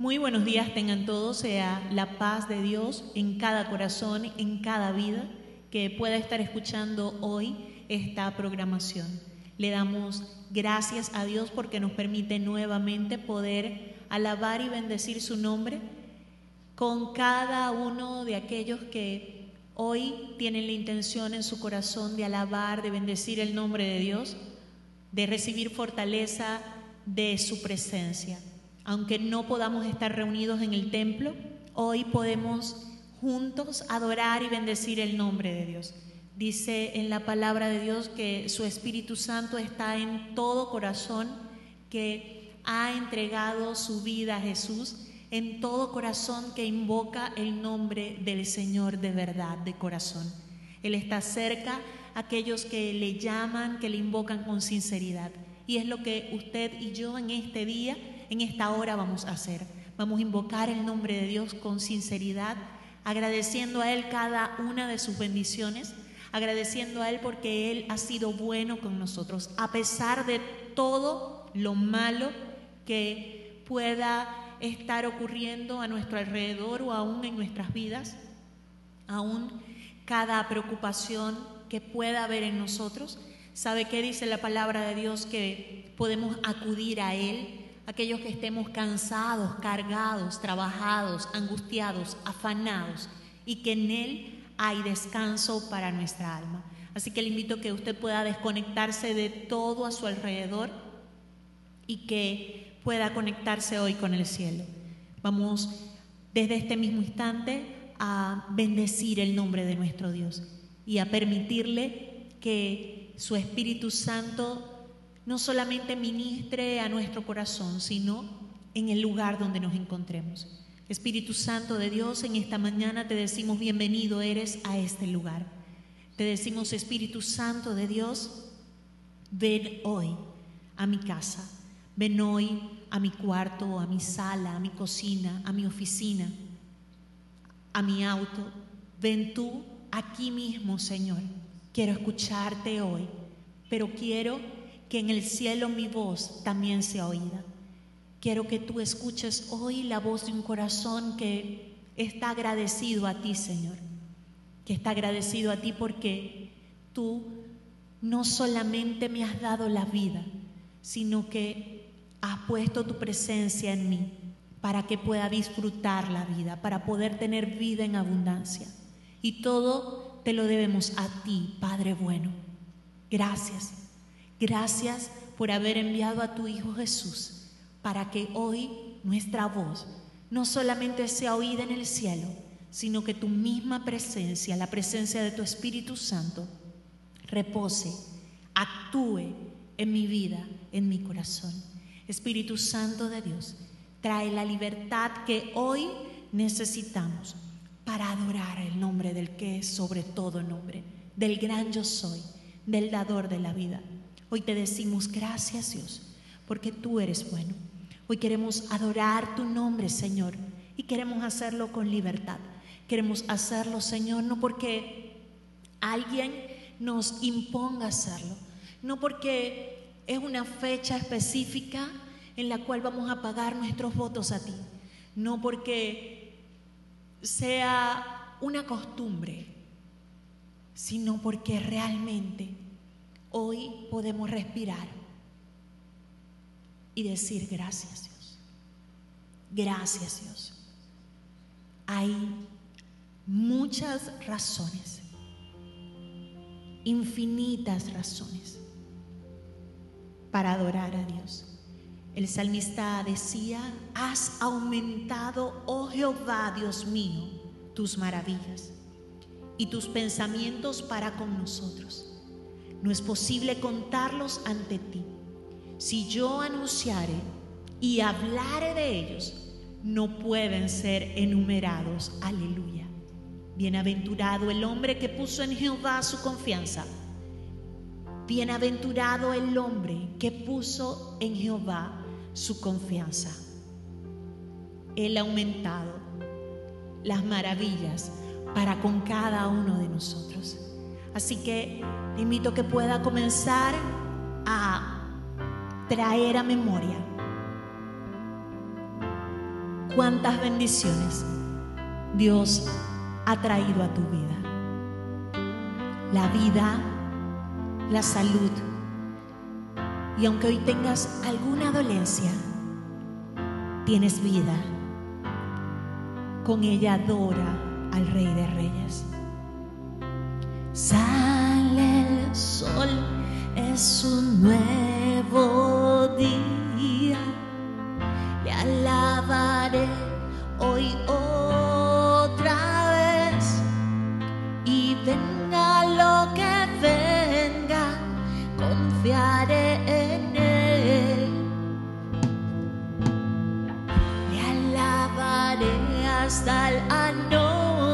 Muy buenos días tengan todos, sea la paz de Dios en cada corazón, en cada vida que pueda estar escuchando hoy esta programación. Le damos gracias a Dios porque nos permite nuevamente poder alabar y bendecir su nombre con cada uno de aquellos que hoy tienen la intención en su corazón de alabar, de bendecir el nombre de Dios, de recibir fortaleza de su presencia aunque no podamos estar reunidos en el templo, hoy podemos juntos adorar y bendecir el nombre de Dios. Dice en la palabra de Dios que su Espíritu Santo está en todo corazón, que ha entregado su vida a Jesús, en todo corazón que invoca el nombre del Señor de verdad, de corazón. Él está cerca a aquellos que le llaman, que le invocan con sinceridad. Y es lo que usted y yo en este día en esta hora vamos a hacer. Vamos a invocar el nombre de Dios con sinceridad, agradeciendo a Él cada una de sus bendiciones, agradeciendo a Él porque Él ha sido bueno con nosotros, a pesar de todo lo malo que pueda estar ocurriendo a nuestro alrededor o aún en nuestras vidas, aún cada preocupación que pueda haber en nosotros. ¿Sabe qué dice la palabra de Dios? Que podemos acudir a Él aquellos que estemos cansados, cargados, trabajados, angustiados, afanados, y que en Él hay descanso para nuestra alma. Así que le invito que usted pueda desconectarse de todo a su alrededor y que pueda conectarse hoy con el cielo. Vamos desde este mismo instante a bendecir el nombre de nuestro Dios y a permitirle que su Espíritu Santo no solamente ministre a nuestro corazón, sino en el lugar donde nos encontremos. Espíritu Santo de Dios, en esta mañana te decimos bienvenido eres a este lugar. Te decimos Espíritu Santo de Dios, ven hoy a mi casa, ven hoy a mi cuarto, a mi sala, a mi cocina, a mi oficina, a mi auto. Ven tú aquí mismo, Señor. Quiero escucharte hoy, pero quiero que en el cielo mi voz también sea oída. Quiero que tú escuches hoy la voz de un corazón que está agradecido a ti, Señor, que está agradecido a ti porque tú no solamente me has dado la vida, sino que has puesto tu presencia en mí para que pueda disfrutar la vida, para poder tener vida en abundancia. Y todo te lo debemos a ti, Padre bueno. Gracias. Gracias por haber enviado a tu Hijo Jesús para que hoy nuestra voz no solamente sea oída en el cielo, sino que tu misma presencia, la presencia de tu Espíritu Santo, repose, actúe en mi vida, en mi corazón. Espíritu Santo de Dios, trae la libertad que hoy necesitamos para adorar el nombre del que es sobre todo nombre, del gran yo soy, del dador de la vida. Hoy te decimos gracias Dios, porque tú eres bueno. Hoy queremos adorar tu nombre, Señor, y queremos hacerlo con libertad. Queremos hacerlo, Señor, no porque alguien nos imponga hacerlo, no porque es una fecha específica en la cual vamos a pagar nuestros votos a ti, no porque sea una costumbre, sino porque realmente Hoy podemos respirar y decir gracias Dios. Gracias Dios. Hay muchas razones, infinitas razones para adorar a Dios. El salmista decía, has aumentado, oh Jehová, Dios mío, tus maravillas y tus pensamientos para con nosotros. No es posible contarlos ante ti. Si yo anunciare y hablare de ellos, no pueden ser enumerados. Aleluya. Bienaventurado el hombre que puso en Jehová su confianza. Bienaventurado el hombre que puso en Jehová su confianza. Él ha aumentado las maravillas para con cada uno de nosotros. Así que te invito a que pueda comenzar a traer a memoria cuántas bendiciones Dios ha traído a tu vida. La vida, la salud. Y aunque hoy tengas alguna dolencia, tienes vida. Con ella adora al Rey de Reyes. Sale el sol, es un nuevo día. Le alabaré hoy otra vez. Y venga lo que venga, confiaré en él. Le alabaré hasta el anochecer.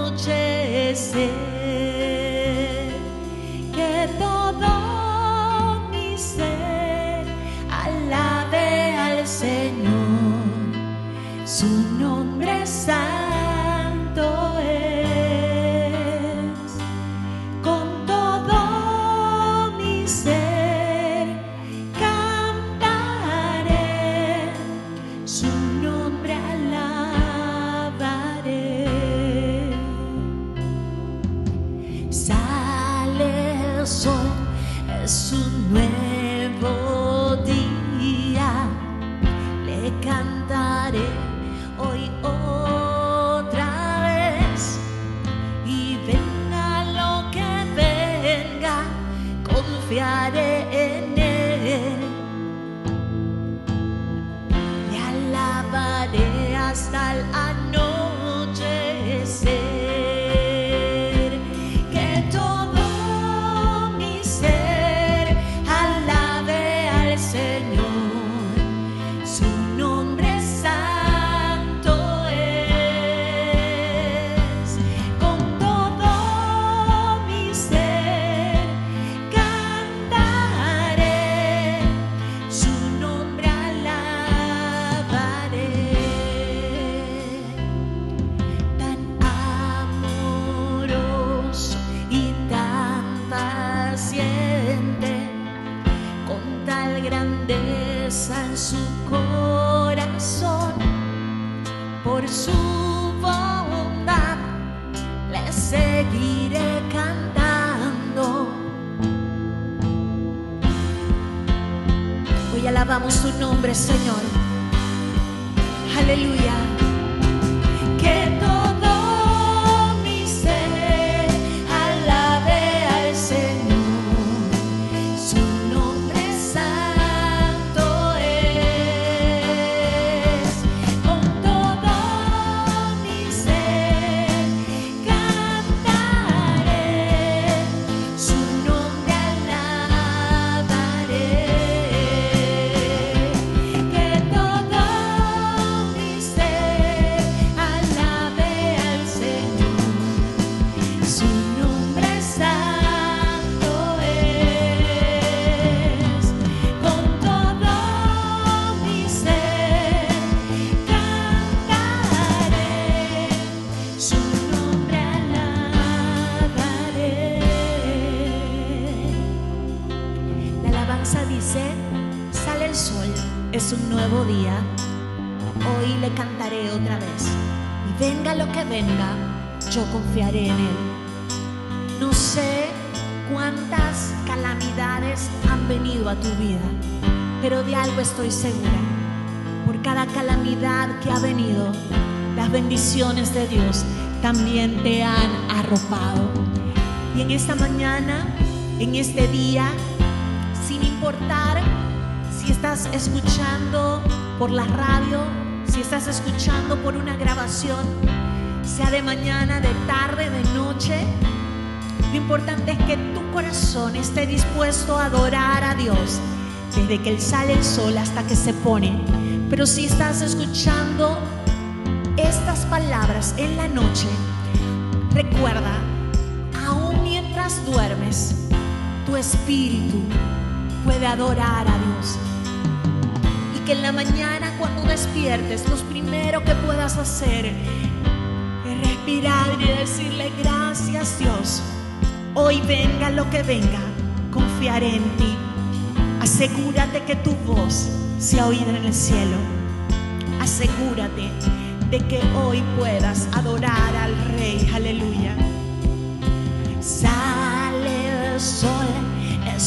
En él. No sé cuántas calamidades han venido a tu vida, pero de algo estoy segura. Por cada calamidad que ha venido, las bendiciones de Dios también te han arropado. Y en esta mañana, en este día, sin importar si estás escuchando por la radio, si estás escuchando por una grabación, sea de mañana, de tarde, de noche, lo importante es que tu corazón esté dispuesto a adorar a Dios desde que Él sale el sol hasta que se pone. Pero si estás escuchando estas palabras en la noche, recuerda, aún mientras duermes, tu espíritu puede adorar a Dios. Y que en la mañana cuando despiertes, lo primero que puedas hacer respirar y decirle gracias Dios. Hoy venga lo que venga, confiaré en ti. Asegúrate que tu voz sea oída en el cielo. Asegúrate de que hoy puedas adorar al Rey. Aleluya. Sale el sol, es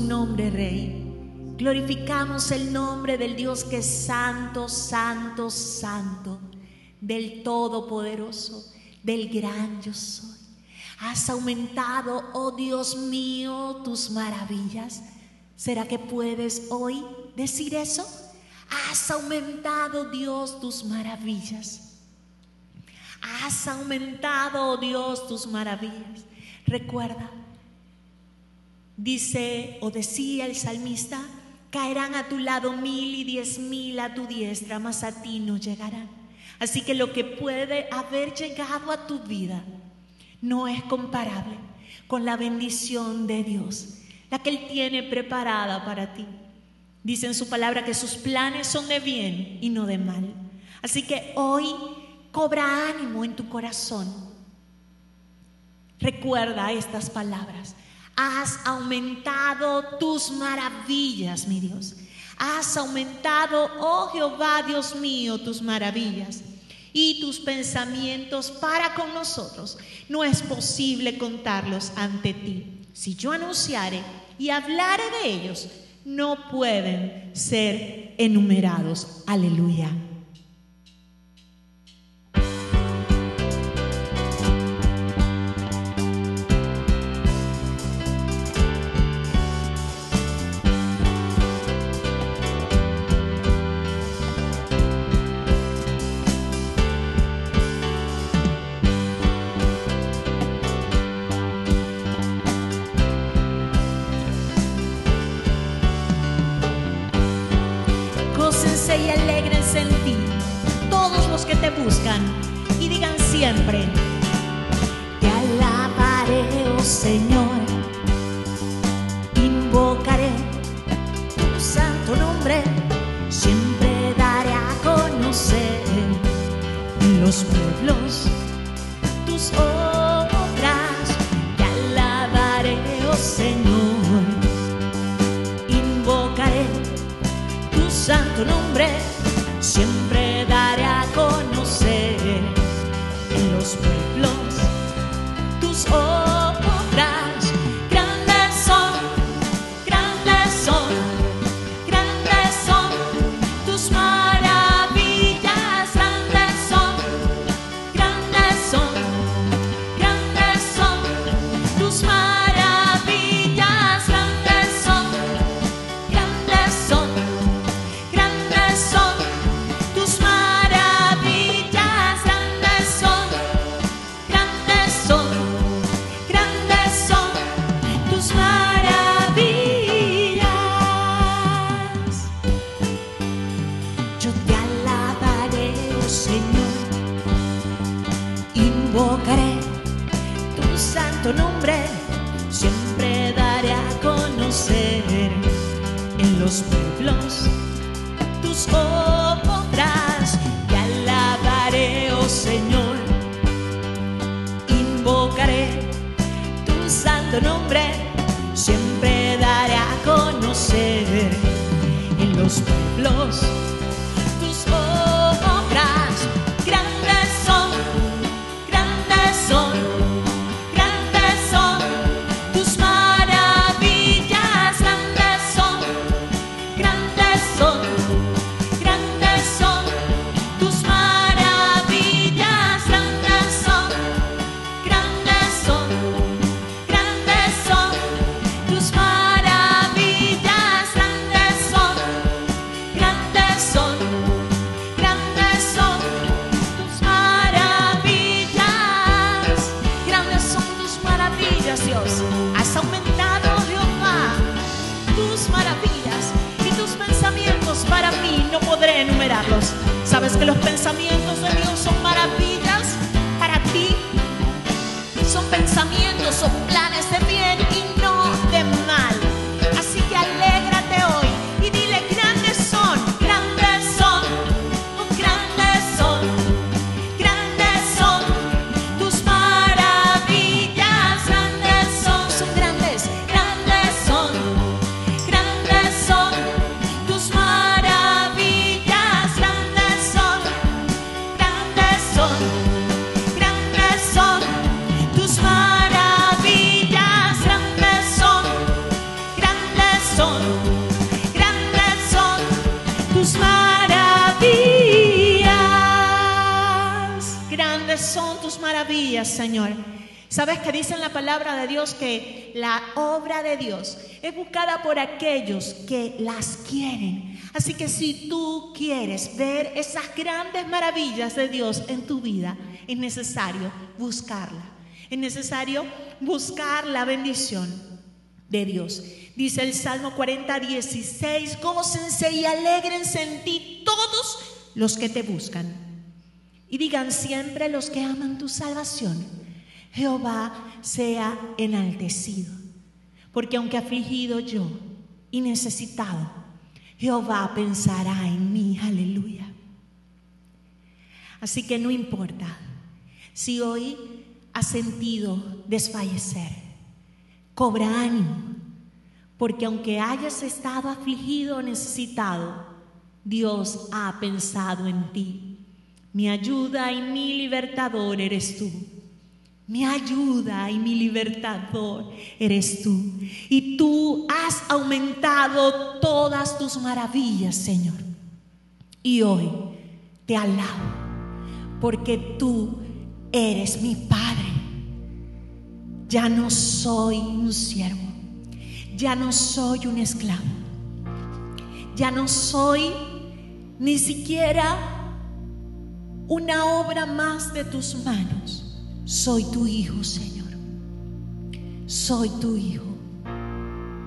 nombre, Rey. Glorificamos el nombre del Dios que es santo, santo, santo, del Todopoderoso, del gran yo soy. Has aumentado, oh Dios mío, tus maravillas. ¿Será que puedes hoy decir eso? Has aumentado, Dios, tus maravillas. Has aumentado, oh Dios, tus maravillas. Recuerda, dice o decía el salmista, caerán a tu lado mil y diez mil a tu diestra, mas a ti no llegarán. Así que lo que puede haber llegado a tu vida no es comparable con la bendición de Dios, la que Él tiene preparada para ti. Dice en su palabra que sus planes son de bien y no de mal. Así que hoy cobra ánimo en tu corazón. Recuerda estas palabras. Has aumentado tus maravillas, mi Dios. Has aumentado, oh Jehová Dios mío, tus maravillas y tus pensamientos para con nosotros. No es posible contarlos ante ti. Si yo anunciare y hablare de ellos, no pueden ser enumerados. Aleluya. que los pensamientos de que la obra de Dios es buscada por aquellos que las quieren. Así que si tú quieres ver esas grandes maravillas de Dios en tu vida, es necesario buscarla. Es necesario buscar la bendición de Dios. Dice el Salmo 40, 16, gócense y alegrense en ti todos los que te buscan. Y digan siempre los que aman tu salvación. Jehová sea enaltecido. Porque aunque afligido yo y necesitado, Jehová pensará en mí. Aleluya. Así que no importa si hoy has sentido desfallecer, cobra ánimo, porque aunque hayas estado afligido o necesitado, Dios ha pensado en ti. Mi ayuda y mi libertador eres tú mi ayuda y mi libertador eres tú. Y tú has aumentado todas tus maravillas, Señor. Y hoy te alabo, porque tú eres mi Padre. Ya no soy un siervo, ya no soy un esclavo, ya no soy ni siquiera una obra más de tus manos. Soy tu hijo, Señor. Soy tu hijo.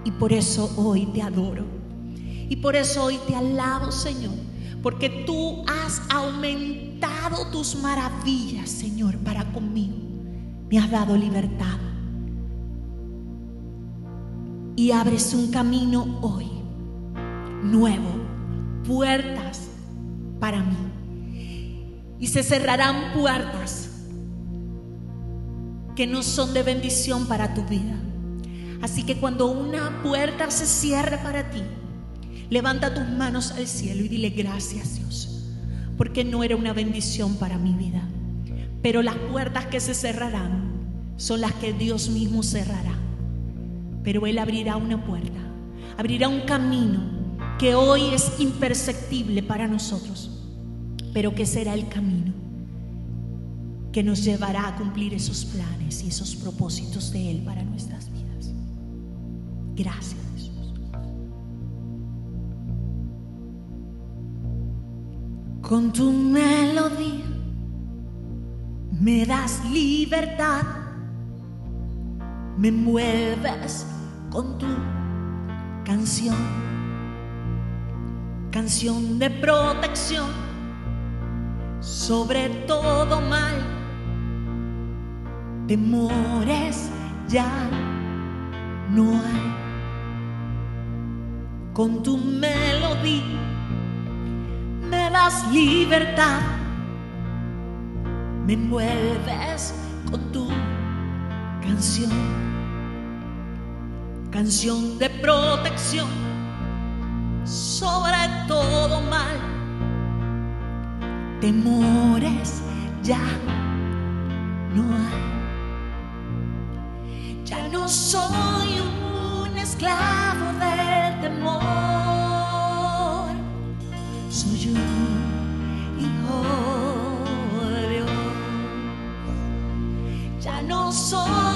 Y por eso hoy te adoro. Y por eso hoy te alabo, Señor. Porque tú has aumentado tus maravillas, Señor, para conmigo. Me has dado libertad. Y abres un camino hoy nuevo, puertas para mí. Y se cerrarán puertas que no son de bendición para tu vida. Así que cuando una puerta se cierre para ti, levanta tus manos al cielo y dile gracias Dios, porque no era una bendición para mi vida. Pero las puertas que se cerrarán son las que Dios mismo cerrará. Pero Él abrirá una puerta, abrirá un camino que hoy es imperceptible para nosotros, pero que será el camino que nos llevará a cumplir esos planes y esos propósitos de Él para nuestras vidas. Gracias Jesús. Con tu melodía me das libertad, me mueves con tu canción, canción de protección sobre todo mal temores ya no hay. Con tu melodía me das libertad, me envuelves con tu canción, canción de protección sobre todo mal, temores ya no hay no soy un esclavo del temor, soy un hijo de Dios. Ya no soy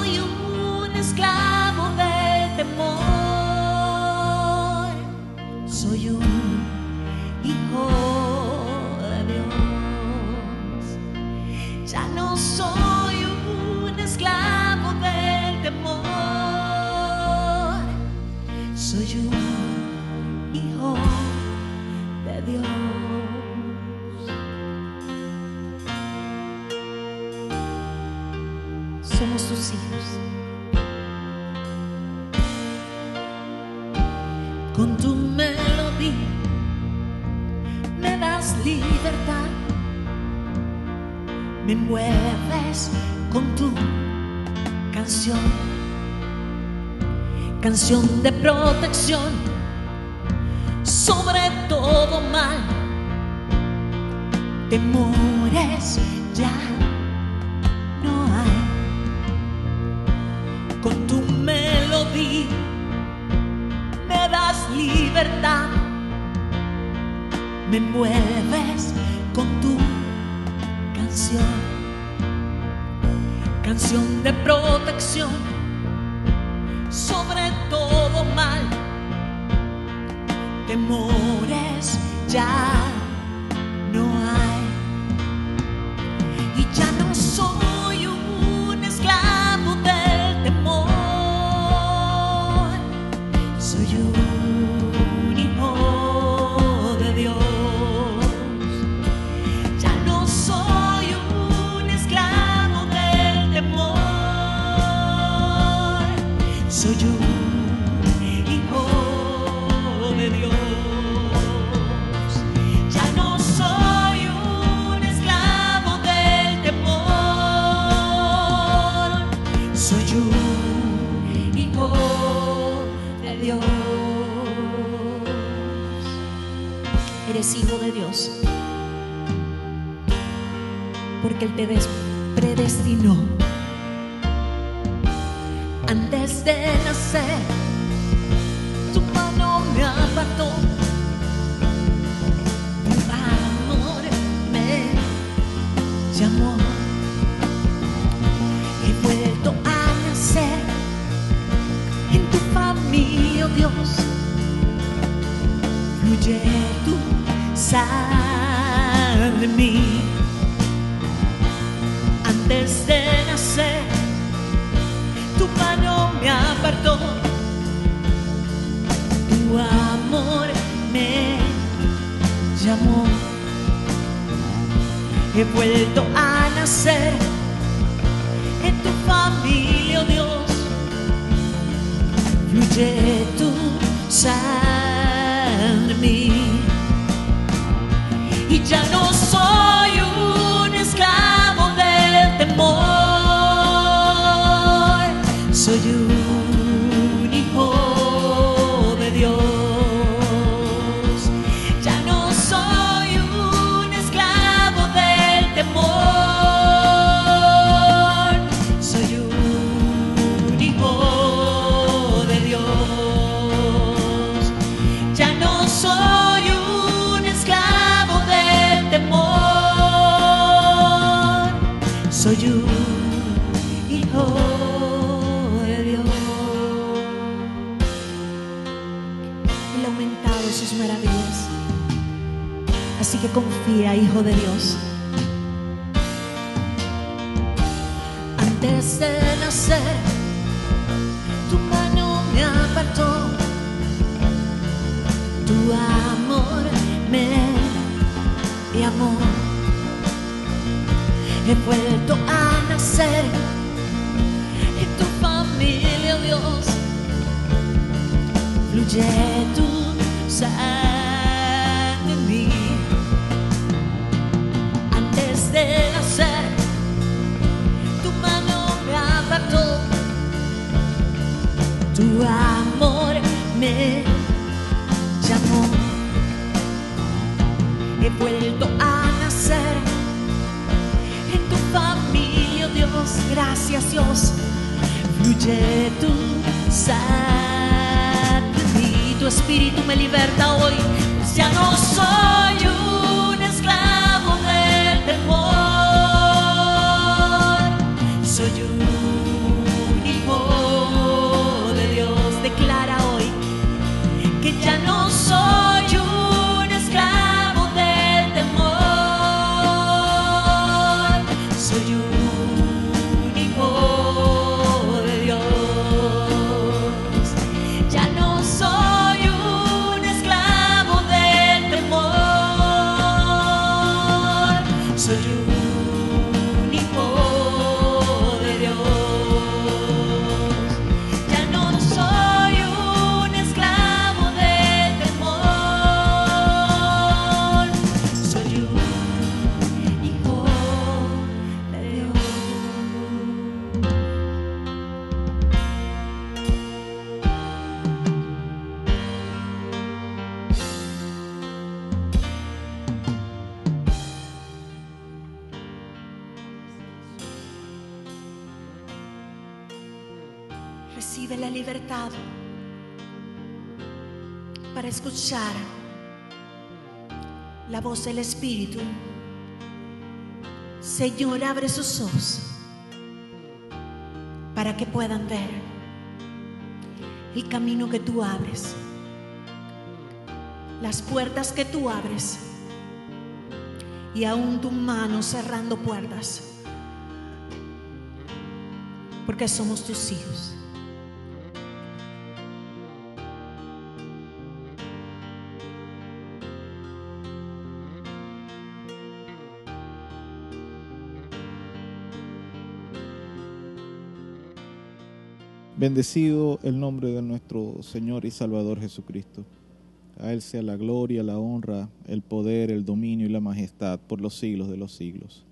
me mueves con tu canción canción de protección sobre todo mal. Temores ya no hay. Con tu melodía me das libertad, me mueves con tu canción, canción de protección sobre todo mal. Temores ya vuelto a nacer en tu familia, oh Dios. Gracias, Dios. Fluye tu sangre mí. Tu espíritu me liberta hoy. Pues ya no soy un Espíritu. Señor, abre sus ojos para que puedan ver el camino que tú abres, las puertas que tú abres y aún tu mano cerrando puertas, porque somos tus hijos. Bendecido el nombre de nuestro Señor y Salvador Jesucristo. A Él sea la gloria, la honra, el poder, el dominio y la majestad por los siglos de los siglos.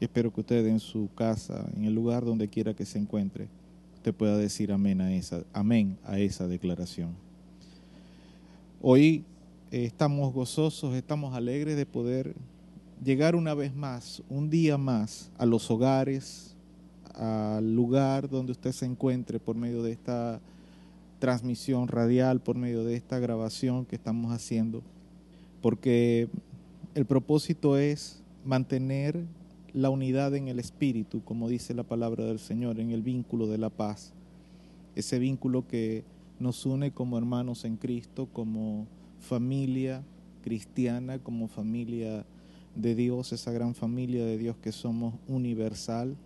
Espero que usted en su casa, en el lugar donde quiera que se encuentre, usted pueda decir amén a esa, amén a esa declaración. Hoy eh, estamos gozosos, estamos alegres de poder llegar una vez más, un día más, a los hogares, al lugar donde usted se encuentre por medio de esta transmisión radial, por medio de esta grabación que estamos haciendo, porque el propósito es mantener la unidad en el espíritu, como dice la palabra del Señor, en el vínculo de la paz, ese vínculo que nos une como hermanos en Cristo, como familia cristiana, como familia de Dios, esa gran familia de Dios que somos universal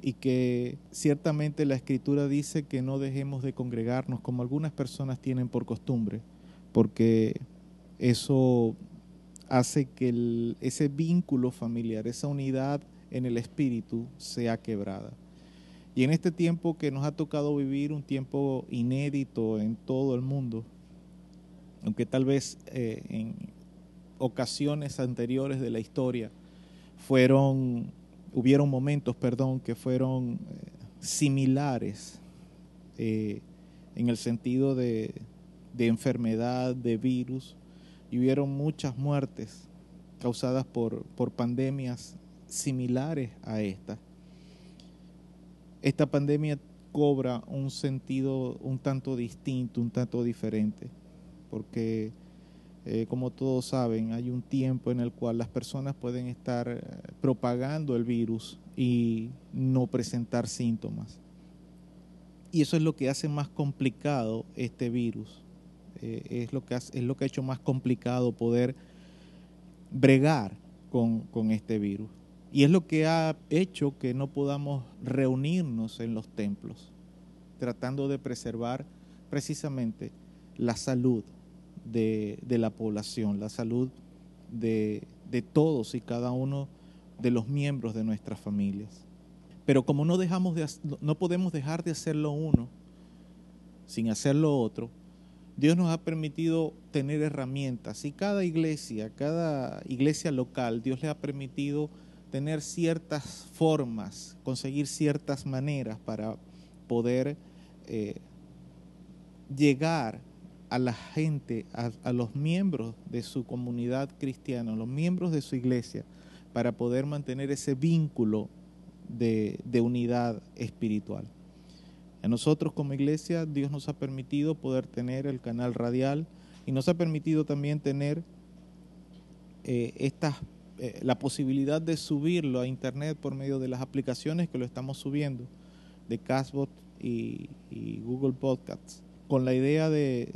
y que ciertamente la escritura dice que no dejemos de congregarnos como algunas personas tienen por costumbre, porque eso hace que ese vínculo familiar, esa unidad en el espíritu sea quebrada. Y en este tiempo que nos ha tocado vivir, un tiempo inédito en todo el mundo, aunque tal vez eh, en ocasiones anteriores de la historia fueron, hubieron momentos, perdón, que fueron eh, similares eh, en el sentido de, de enfermedad, de virus, y hubieron muchas muertes causadas por, por pandemias similares a esta. Esta pandemia cobra un sentido un tanto distinto, un tanto diferente, porque eh, como todos saben, hay un tiempo en el cual las personas pueden estar eh, propagando el virus y no presentar síntomas. Y eso es lo que hace más complicado este virus. Eh, es, lo que es lo que ha hecho más complicado poder bregar con, con este virus. Y es lo que ha hecho que no podamos reunirnos en los templos, tratando de preservar precisamente la salud de, la población, la salud de, todos y cada uno de los miembros de nuestras familias. Pero como no, dejamos de, no podemos dejar de hacerlo uno sin hacer lo otro, Dios nos ha permitido tener herramientas y cada iglesia, cada iglesia local, Dios le ha permitido tener ciertas formas, conseguir ciertas maneras para poder eh, llegar a la gente, a, los miembros de su comunidad cristiana, a los miembros de su iglesia, para poder mantener ese vínculo de, unidad espiritual. A nosotros como iglesia, Dios nos ha permitido poder tener el canal radial y nos ha permitido también tener eh, eh, la posibilidad de subirlo a internet por medio de las aplicaciones que lo estamos subiendo, de Castbot y, Google Podcasts, con la idea de,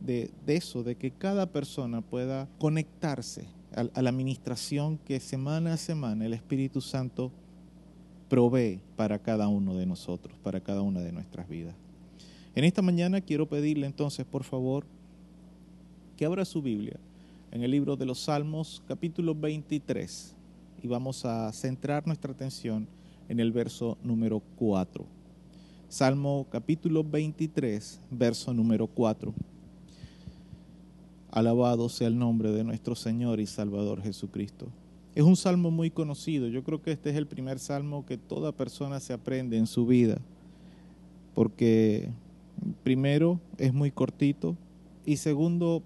de, eso, de que cada persona pueda conectarse a, la administración que semana a semana el Espíritu Santo provee para cada uno de nosotros, para cada una de nuestras vidas. En esta mañana quiero pedirle entonces, por favor, que abra su Biblia en el libro de los Salmos, capítulo 23, y vamos a centrar nuestra atención en el verso número 4. Salmo capítulo 23, verso número 4. Alabado sea el nombre de nuestro Señor y Salvador Jesucristo. Es un salmo muy conocido. Yo creo que este es el primer salmo que toda persona se aprende en su vida. Porque primero es muy cortito y segundo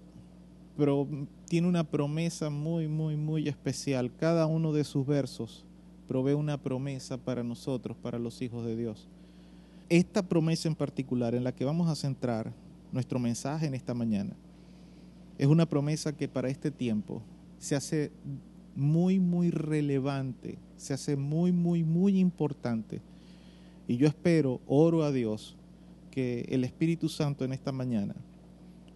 tiene una promesa muy, muy, muy especial. Cada uno de sus versos provee una promesa para nosotros, para los hijos de Dios. Esta promesa en particular en la que vamos a centrar nuestro mensaje en esta mañana es una promesa que para este tiempo se hace muy, muy relevante, se hace muy, muy, muy importante. Y yo espero, oro a Dios, que el Espíritu Santo en esta mañana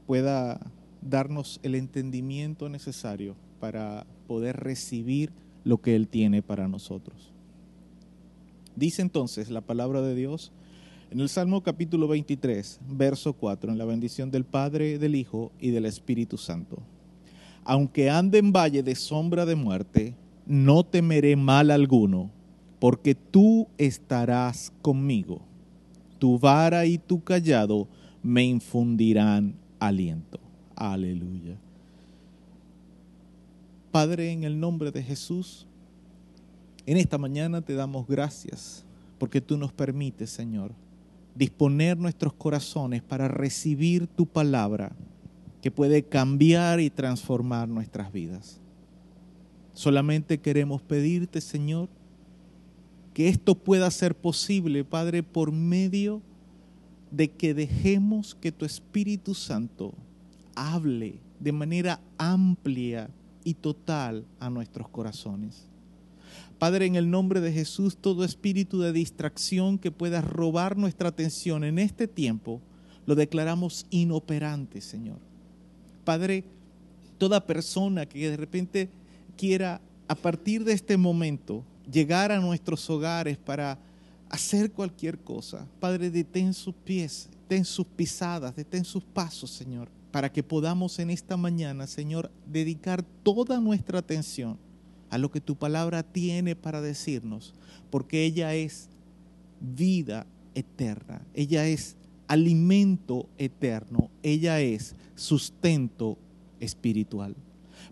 pueda darnos el entendimiento necesario para poder recibir lo que Él tiene para nosotros. Dice entonces la palabra de Dios en el Salmo capítulo 23, verso 4, en la bendición del Padre, del Hijo y del Espíritu Santo. Aunque ande en valle de sombra de muerte, no temeré mal alguno, porque tú estarás conmigo. Tu vara y tu callado me infundirán aliento. Aleluya. Padre, en el nombre de Jesús, en esta mañana te damos gracias porque tú nos permites, Señor, disponer nuestros corazones para recibir tu palabra que puede cambiar y transformar nuestras vidas. Solamente queremos pedirte, Señor, que esto pueda ser posible, Padre, por medio de que dejemos que tu Espíritu Santo hable de manera amplia y total a nuestros corazones. Padre, en el nombre de Jesús, todo espíritu de distracción que pueda robar nuestra atención en este tiempo, lo declaramos inoperante, Señor. Padre, toda persona que de repente quiera a partir de este momento llegar a nuestros hogares para hacer cualquier cosa. Padre, detén sus pies, detén sus pisadas, detén sus pasos, Señor, para que podamos en esta mañana, Señor, dedicar toda nuestra atención a lo que tu palabra tiene para decirnos, porque ella es vida eterna, ella es alimento eterno, ella es sustento espiritual.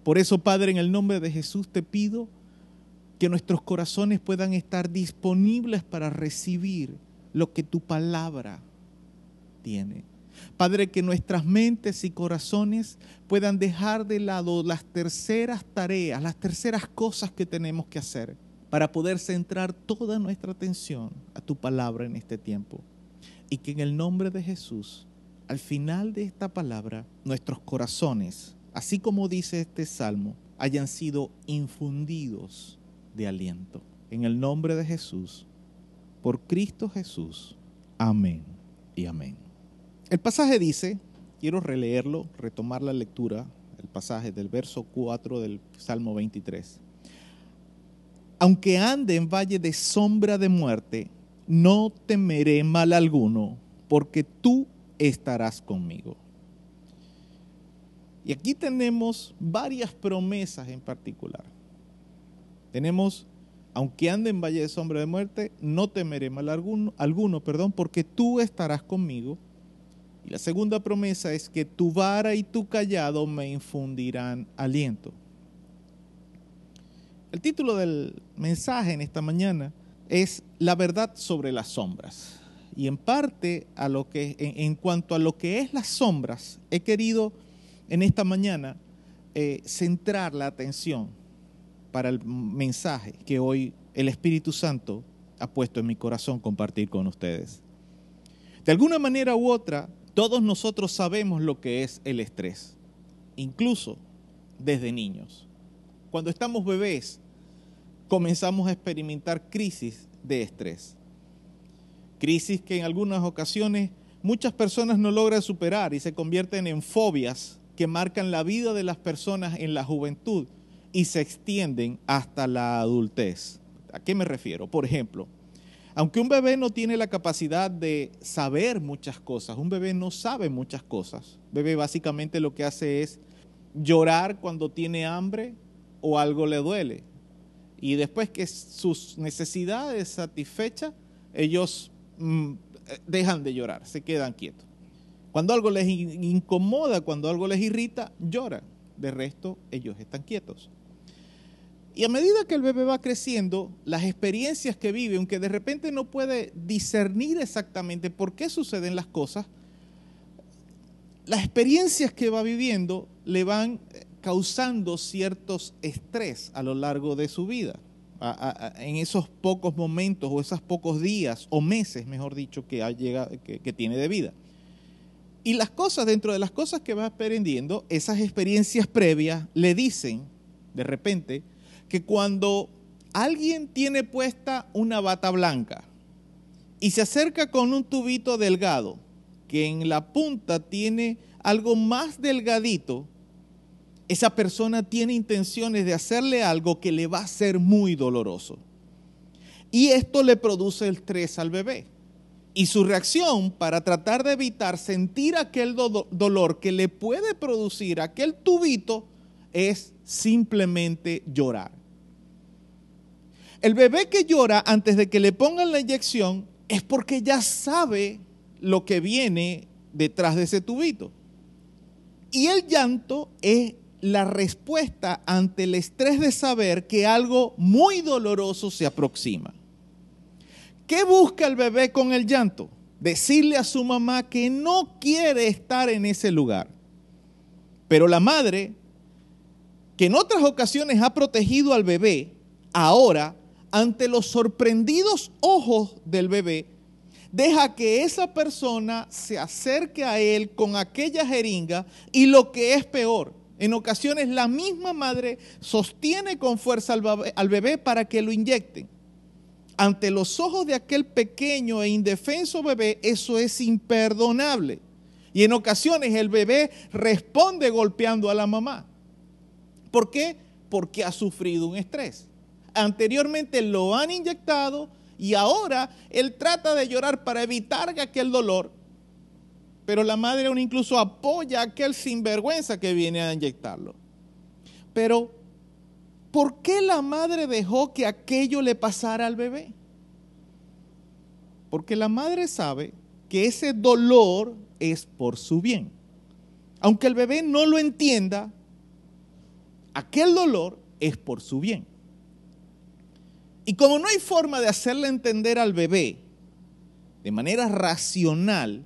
Por eso, Padre, en el nombre de Jesús te pido que nuestros corazones puedan estar disponibles para recibir lo que tu palabra tiene. Padre, que nuestras mentes y corazones puedan dejar de lado las terceras tareas, las terceras cosas que tenemos que hacer para poder centrar toda nuestra atención a tu palabra en este tiempo. Y que en el nombre de Jesús, al final de esta palabra, nuestros corazones, así como dice este salmo, hayan sido infundidos de aliento. En el nombre de Jesús, por Cristo Jesús. Amén y amén. El pasaje dice, quiero releerlo, retomar la lectura, el pasaje del verso 4 del Salmo 23. Aunque ande en valle de sombra de muerte, no temeré mal alguno, porque tú estarás conmigo. Y aquí tenemos varias promesas en particular. Tenemos, aunque ande en valle de sombra de muerte, no temeré mal alguno, alguno perdón, porque tú estarás conmigo. Y la segunda promesa es que tu vara y tu callado me infundirán aliento. El título del mensaje en esta mañana es La verdad sobre las sombras. Y en parte a lo que, en, cuanto a lo que es las sombras, he querido en esta mañana eh, centrar la atención para el mensaje que hoy el Espíritu Santo ha puesto en mi corazón compartir con ustedes. De alguna manera u otra, todos nosotros sabemos lo que es el estrés, incluso desde niños. Cuando estamos bebés, comenzamos a experimentar crisis de estrés. Crisis que en algunas ocasiones muchas personas no logran superar y se convierten en fobias que marcan la vida de las personas en la juventud y se extienden hasta la adultez. ¿A qué me refiero? Por ejemplo, aunque un bebé no tiene la capacidad de saber muchas cosas, un bebé no sabe muchas cosas. Un bebé básicamente lo que hace es llorar cuando tiene hambre o algo le duele. Y después que sus necesidades satisfechas, ellos mm, dejan de llorar, se quedan quietos. Cuando algo les incomoda, cuando algo les irrita, lloran. De resto, ellos están quietos. Y a medida que el bebé va creciendo, las experiencias que vive, aunque de repente no puede discernir exactamente por qué suceden las cosas, las experiencias que va viviendo le van causando ciertos estrés a lo largo de su vida, en esos pocos momentos o esos pocos días o meses, mejor dicho, que, que tiene de vida. Y las cosas, dentro de las cosas que va aprendiendo, esas experiencias previas le dicen, de repente, que cuando alguien tiene puesta una bata blanca y se acerca con un tubito delgado, que en la punta tiene algo más delgadito, esa persona tiene intenciones de hacerle algo que le va a ser muy doloroso. Y esto le produce el estrés al bebé. Y su reacción para tratar de evitar sentir aquel dolor que le puede producir aquel tubito es simplemente llorar. El bebé que llora antes de que le pongan la inyección es porque ya sabe lo que viene detrás de ese tubito. Y el llanto es la respuesta ante el estrés de saber que algo muy doloroso se aproxima. ¿Qué busca el bebé con el llanto? Decirle a su mamá que no quiere estar en ese lugar. Pero la madre, que en otras ocasiones ha protegido al bebé, ahora ante los sorprendidos ojos del bebé, deja que esa persona se acerque a él con aquella jeringa y lo que es peor, en ocasiones la misma madre sostiene con fuerza al bebé, para que lo inyecten. Ante los ojos de aquel pequeño e indefenso bebé, eso es imperdonable. Y en ocasiones el bebé responde golpeando a la mamá. ¿Por qué? Porque ha sufrido un estrés. Anteriormente lo han inyectado y ahora él trata de llorar para evitar aquel dolor, pero la madre aún incluso apoya a aquel sinvergüenza que viene a inyectarlo. Pero, ¿por qué la madre dejó que aquello le pasara al bebé? Porque la madre sabe que ese dolor es por su bien. Aunque el bebé no lo entienda, aquel dolor es por su bien. Y como no hay forma de hacerle entender al bebé de manera racional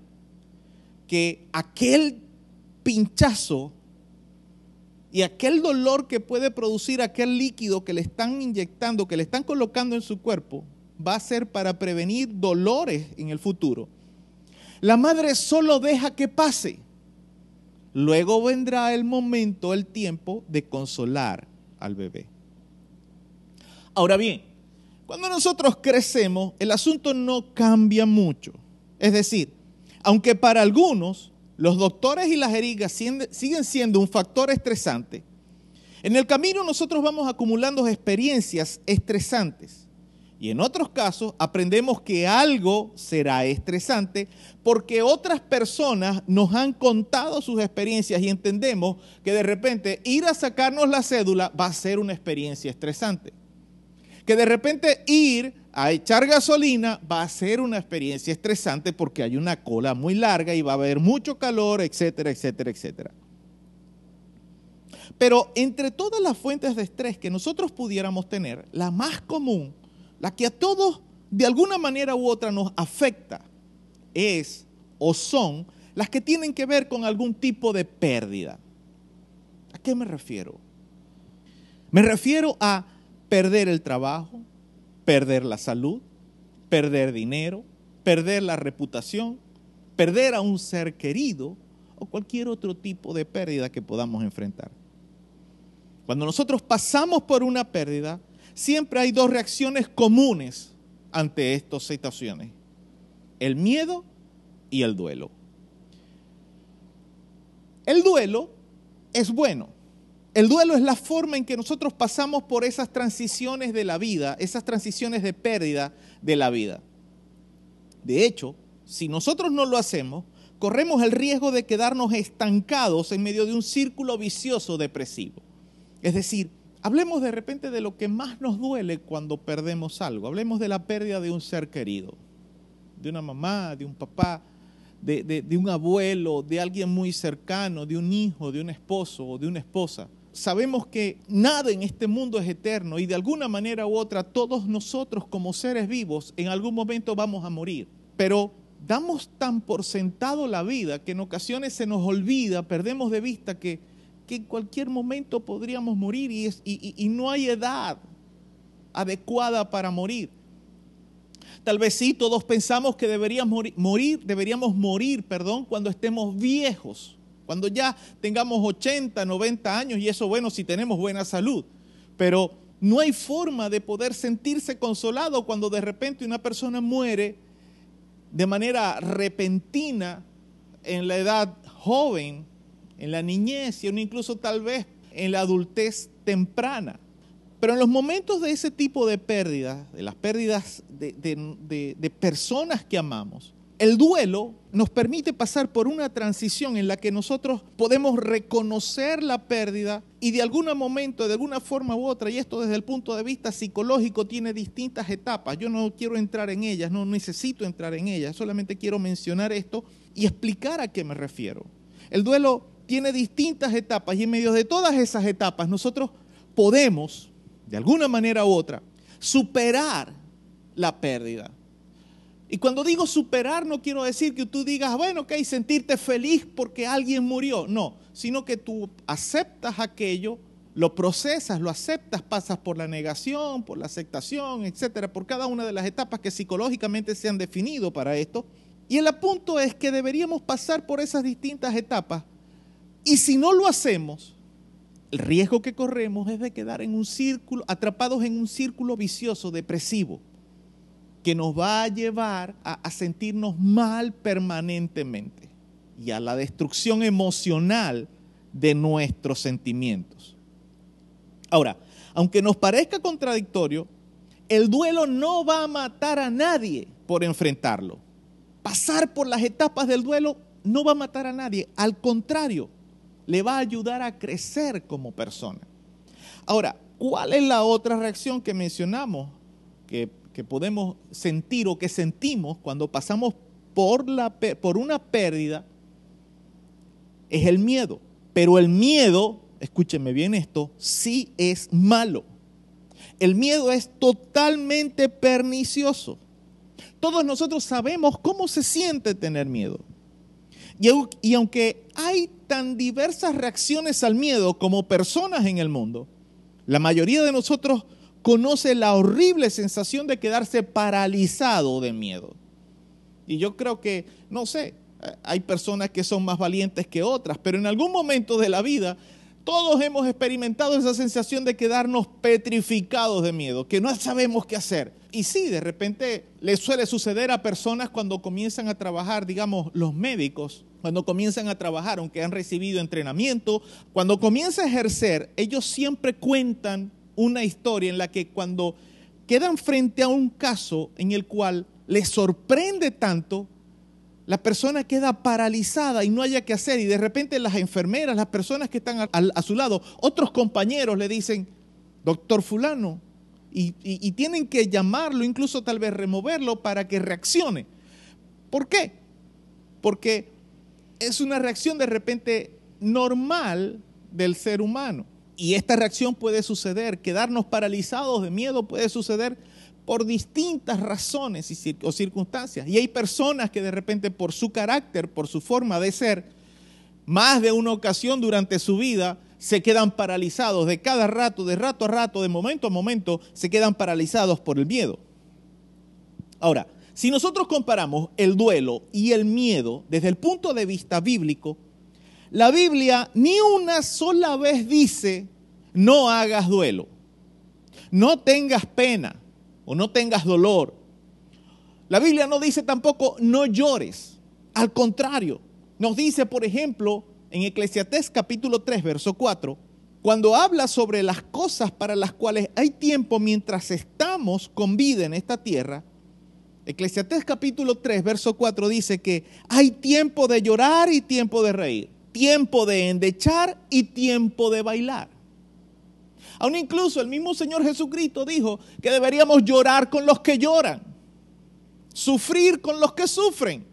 que aquel pinchazo y aquel dolor que puede producir aquel líquido que le están inyectando, que le están colocando en su cuerpo, va a ser para prevenir dolores en el futuro la madre solo deja que pase. Luego vendrá el momento, el tiempo de consolar al bebé. Ahora bien, cuando nosotros crecemos, el asunto no cambia mucho. Es decir, aunque para algunos los doctores y las heridas siguen siendo un factor estresante, en el camino nosotros vamos acumulando experiencias estresantes y en otros casos aprendemos que algo será estresante porque otras personas nos han contado sus experiencias y entendemos que de repente ir a sacarnos la cédula va a ser una experiencia estresante. Que de repente ir a echar gasolina va a ser una experiencia estresante porque hay una cola muy larga y va a haber mucho calor, etcétera, etcétera, etcétera. Pero entre todas las fuentes de estrés que nosotros pudiéramos tener, la más común la que a todos de alguna manera u otra nos afecta es o son las que tienen que ver con algún tipo de pérdida. ¿A qué me refiero? Me refiero a perder el trabajo, perder la salud, perder dinero, perder la reputación, perder a un ser querido o cualquier otro tipo de pérdida que podamos enfrentar. Cuando nosotros pasamos por una pérdida, siempre hay dos reacciones comunes ante estas situaciones. El miedo y el duelo. El duelo es bueno. El duelo es la forma en que nosotros pasamos por esas transiciones de la vida, esas transiciones de pérdida de la vida. De hecho, si nosotros no lo hacemos, corremos el riesgo de quedarnos estancados en medio de un círculo vicioso depresivo. Es decir, Hablemos de repente de lo que más nos duele cuando perdemos algo. Hablemos de la pérdida de un ser querido, de una mamá, de un papá, de, un abuelo, de alguien muy cercano, de un hijo, de un esposo o de una esposa. Sabemos que nada en este mundo es eterno y de alguna manera u otra todos nosotros como seres vivos en algún momento vamos a morir. Pero damos tan por sentado la vida que en ocasiones se nos olvida, perdemos de vista que que en cualquier momento podríamos morir y, y, no hay edad adecuada para morir. Tal vez sí, todos pensamos que deberíamos morir, deberíamos morir, perdón, cuando estemos viejos, cuando ya tengamos 80, 90 años y eso bueno si tenemos buena salud. Pero no hay forma de poder sentirse consolado cuando de repente una persona muere de manera repentina en la edad joven en la niñez y incluso tal vez en la adultez temprana. Pero en los momentos de ese tipo de pérdidas, de las pérdidas de, personas que amamos, el duelo nos permite pasar por una transición en la que nosotros podemos reconocer la pérdida y de algún momento, de alguna forma u otra, y esto desde el punto de vista psicológico tiene distintas etapas. Yo no quiero entrar en ellas, no necesito entrar en ellas, solamente quiero mencionar esto y explicar a qué me refiero. El duelo tiene distintas etapas y en medio de todas esas etapas nosotros podemos, de alguna manera u otra, superar la pérdida. Y cuando digo superar no quiero decir que tú digas, bueno, ok, sentirte feliz porque alguien murió. No, sino que tú aceptas aquello, lo procesas, lo aceptas, pasas por la negación, por la aceptación, etcétera, por cada una de las etapas que psicológicamente se han definido para esto. Y el punto es que deberíamos pasar por esas distintas etapas. Y si no lo hacemos, el riesgo que corremos es de quedar en un círculo, atrapados en un círculo vicioso, depresivo, que nos va a llevar a, a sentirnos mal permanentemente y a la destrucción emocional de nuestros sentimientos. Ahora, aunque nos parezca contradictorio, el duelo no va a matar a nadie por enfrentarlo. Pasar por las etapas del duelo no va a matar a nadie, al contrario, le va a ayudar a crecer como persona. Ahora, ¿cuál es la otra reacción que mencionamos que, podemos sentir o que sentimos cuando pasamos por, la, por una pérdida? Es el miedo. Pero el miedo, escúcheme bien esto, sí es malo. El miedo es totalmente pernicioso. Todos nosotros sabemos cómo se siente tener miedo. Y, aunque hay tan diversas reacciones al miedo como personas en el mundo, la mayoría de nosotros conoce la horrible sensación de quedarse paralizado de miedo. Y yo creo que, no sé, hay personas que son más valientes que otras, pero en algún momento de la vida todos hemos experimentado esa sensación de quedarnos petrificados de miedo, que no sabemos qué hacer. Y sí, de repente le suele suceder a personas cuando comienzan a trabajar, digamos, los médicos, cuando comienzan a trabajar, aunque han recibido entrenamiento, cuando comienzan a ejercer, ellos siempre cuentan una historia en la que cuando quedan frente a un caso en el cual les sorprende tanto la persona queda paralizada y no haya qué hacer y de repente las enfermeras, las personas que están a, su lado, otros compañeros le dicen, doctor fulano, y, y tienen que llamarlo, incluso tal vez removerlo para que reaccione. ¿Por qué? Porque es una reacción de repente normal del ser humano. Y esta reacción puede suceder, quedarnos paralizados de miedo puede suceder por distintas razones o circunstancias. Y hay personas que de repente por su carácter, por su forma de ser, más de una ocasión durante su vida se quedan paralizados de cada rato, de rato a rato, de momento a momento, se quedan paralizados por el miedo. Ahora, si nosotros comparamos el duelo y el miedo desde el punto de vista bíblico, la Biblia ni una sola vez dice, no hagas duelo, no tengas pena, o no tengas dolor. La Biblia no dice tampoco no llores. Al contrario, nos dice, por ejemplo, en Eclesiastés capítulo 3, verso 4, cuando habla sobre las cosas para las cuales hay tiempo mientras estamos con vida en esta tierra, Eclesiastés capítulo 3, verso 4 dice que hay tiempo de llorar y tiempo de reír, tiempo de endechar y tiempo de bailar. Aún incluso el mismo Señor Jesucristo dijo que deberíamos llorar con los que lloran, sufrir con los que sufren.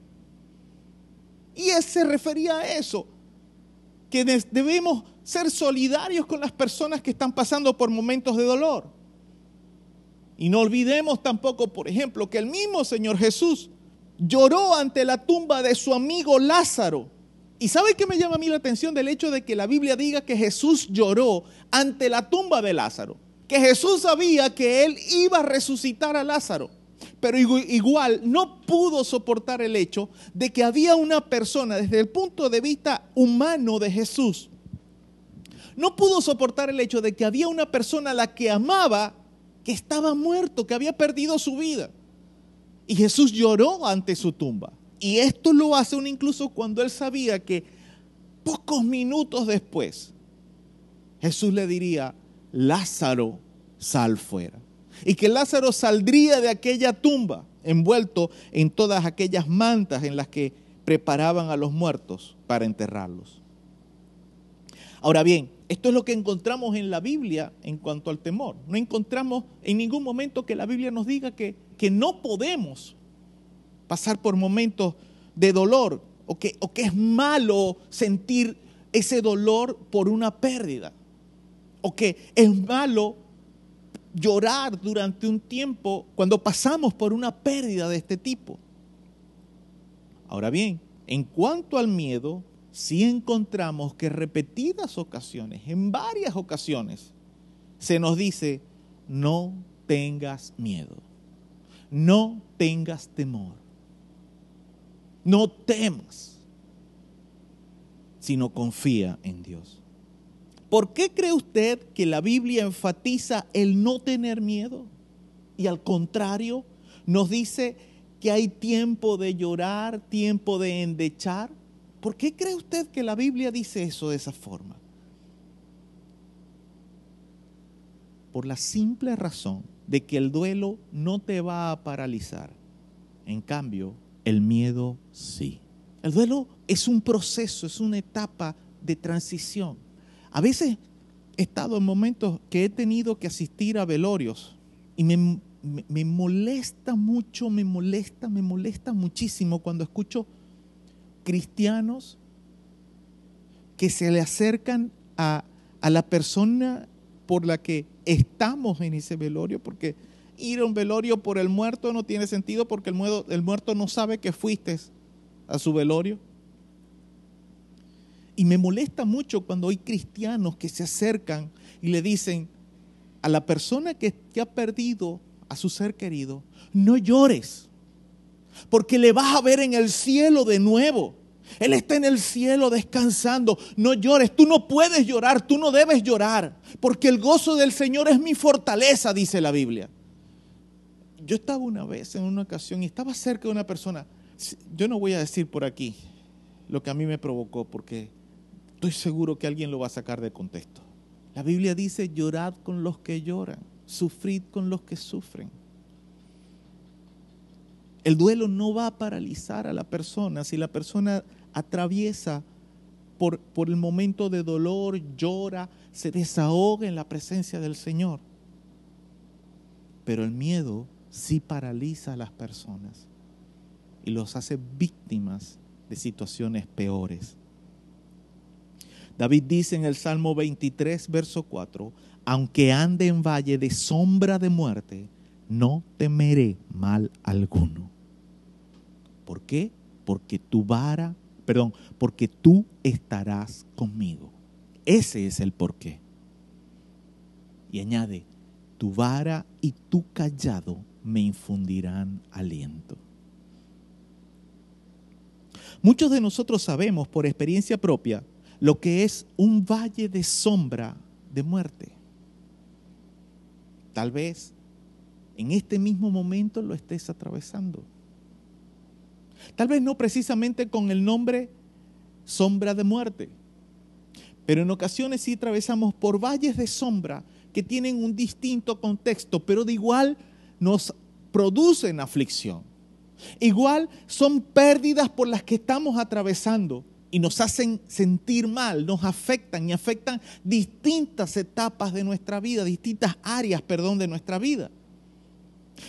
Y él se refería a eso, que debemos ser solidarios con las personas que están pasando por momentos de dolor. Y no olvidemos tampoco, por ejemplo, que el mismo Señor Jesús lloró ante la tumba de su amigo Lázaro ¿Y sabe qué me llama a mí la atención del hecho de que la Biblia diga que Jesús lloró ante la tumba de Lázaro? Que Jesús sabía que él iba a resucitar a Lázaro, pero igual no pudo soportar el hecho de que había una persona desde el punto de vista humano de Jesús. No pudo soportar el hecho de que había una persona a la que amaba que estaba muerto, que había perdido su vida. Y Jesús lloró ante su tumba. Y esto lo hace incluso cuando él sabía que pocos minutos después Jesús le diría, Lázaro, sal fuera. Y que Lázaro saldría de aquella tumba envuelto en todas aquellas mantas en las que preparaban a los muertos para enterrarlos. Ahora bien, esto es lo que encontramos en la Biblia en cuanto al temor. No encontramos en ningún momento que la Biblia nos diga que, que no podemos pasar por momentos de dolor o que, o que es malo sentir ese dolor por una pérdida o que es malo llorar durante un tiempo cuando pasamos por una pérdida de este tipo. Ahora bien, en cuanto al miedo, sí encontramos que repetidas ocasiones, en varias ocasiones, se nos dice, no tengas miedo, no tengas temor, no temas, sino confía en Dios. ¿Por qué cree usted que la Biblia enfatiza el no tener miedo? Y al contrario, nos dice que hay tiempo de llorar, tiempo de endechar. ¿Por qué cree usted que la Biblia dice eso de esa forma? Por la simple razón de que el duelo no te va a paralizar. En cambio, el miedo sí. El duelo es un proceso, es una etapa de transición. A veces he estado en momentos que he tenido que asistir a velorios y me, molesta mucho, me molesta, me molesta muchísimo cuando escucho cristianos que se le acercan a, a la persona por la que estamos en ese velorio, porque ir a un velorio por el muerto no tiene sentido porque el muerto, el muerto no sabe que fuiste a su velorio. Y me molesta mucho cuando hay cristianos que se acercan y le dicen a la persona que, que ha perdido a su ser querido, no llores, porque le vas a ver en el cielo de nuevo. Él está en el cielo descansando. No llores, tú no puedes llorar, tú no debes llorar, porque el gozo del Señor es mi fortaleza, dice la Biblia. Yo estaba una vez en una ocasión y estaba cerca de una persona. Yo no voy a decir por aquí lo que a mí me provocó, porque estoy seguro que alguien lo va a sacar de contexto. La Biblia dice, llorad con los que lloran sufrid con los que sufren. El duelo no va a paralizar a la persona si la persona atraviesa por, el momento de dolor, llora, se desahoga en la presencia del Señor. Pero el miedo sí paraliza a las personas y los hace víctimas de situaciones peores. David dice en el Salmo 23, verso 4, aunque ande en valle de sombra de muerte, no temeré mal alguno. ¿Por qué? Porque tu vara, perdón, porque tú estarás conmigo. Ese es el porqué. Y añade, tu vara y tu callado me infundirán aliento. Muchos de nosotros sabemos por experiencia propia lo que es un valle de sombra de muerte. Tal vez en este mismo momento lo estés atravesando. Tal vez no precisamente con el nombre sombra de muerte, pero en ocasiones sí atravesamos por valles de sombra que tienen un distinto contexto, pero de igual nos producen aflicción. Igual son pérdidas por las que estamos atravesando y nos hacen sentir mal, nos afectan y afectan distintas etapas de nuestra vida, distintas áreas, perdón, de nuestra vida.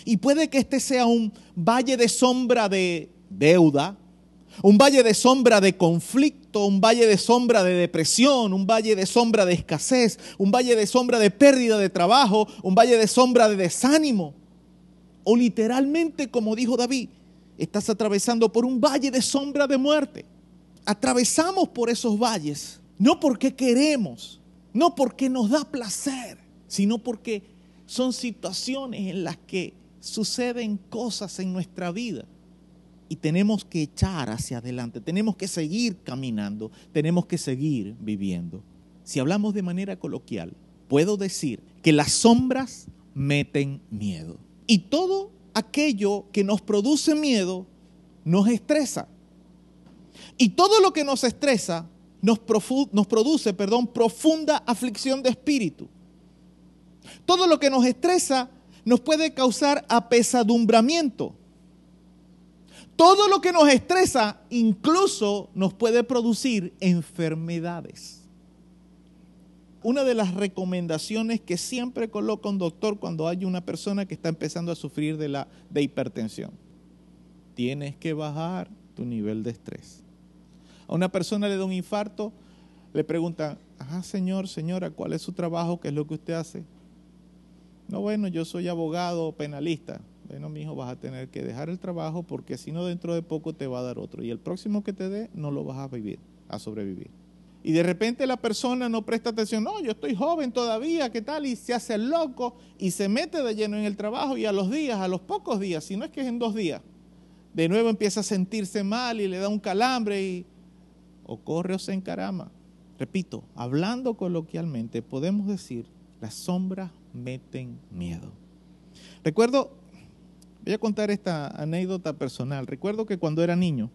Y puede que este sea un valle de sombra de deuda, un valle de sombra de conflicto, un valle de sombra de depresión, un valle de sombra de escasez, un valle de sombra de pérdida de trabajo, un valle de sombra de desánimo. O literalmente, como dijo David, estás atravesando por un valle de sombra de muerte atravesamos por esos valles, no porque queremos, no porque nos da placer, sino porque son situaciones en las que suceden cosas en nuestra vida y tenemos que echar hacia adelante, tenemos que seguir caminando, tenemos que seguir viviendo. Si hablamos de manera coloquial, puedo decir que las sombras meten miedo y todo aquello que nos produce miedo nos estresa. Y todo lo que nos estresa nos, produce perdón, profunda aflicción de espíritu. Todo lo que nos estresa nos puede causar apesadumbramiento. Todo lo que nos estresa incluso nos puede producir enfermedades. Una de las recomendaciones que siempre coloca un doctor cuando hay una persona que está empezando a sufrir de, la, de hipertensión. Tienes que bajar tu nivel de estrés. A una persona le da un infarto, le preguntan, ajá, señor, señora, ¿cuál es su trabajo? ¿Qué es lo que usted hace? No, bueno, yo soy abogado penalista. Bueno, mi hijo, vas a tener que dejar el trabajo porque si no, dentro de poco te va a dar otro. Y el próximo que te dé, no lo vas a vivir. a sobrevivir. Y de repente la persona no presta atención, no, yo estoy joven todavía, ¿qué tal? Y se hace loco y se mete de lleno en el trabajo y a los días, a los pocos días, si no es que es en dos días, de nuevo empieza a sentirse mal y le da un calambre y o corre o se encarama. Repito, hablando coloquialmente, podemos decir, las sombras meten miedo. Recuerdo, voy a contar esta anécdota personal. Recuerdo que cuando era niño,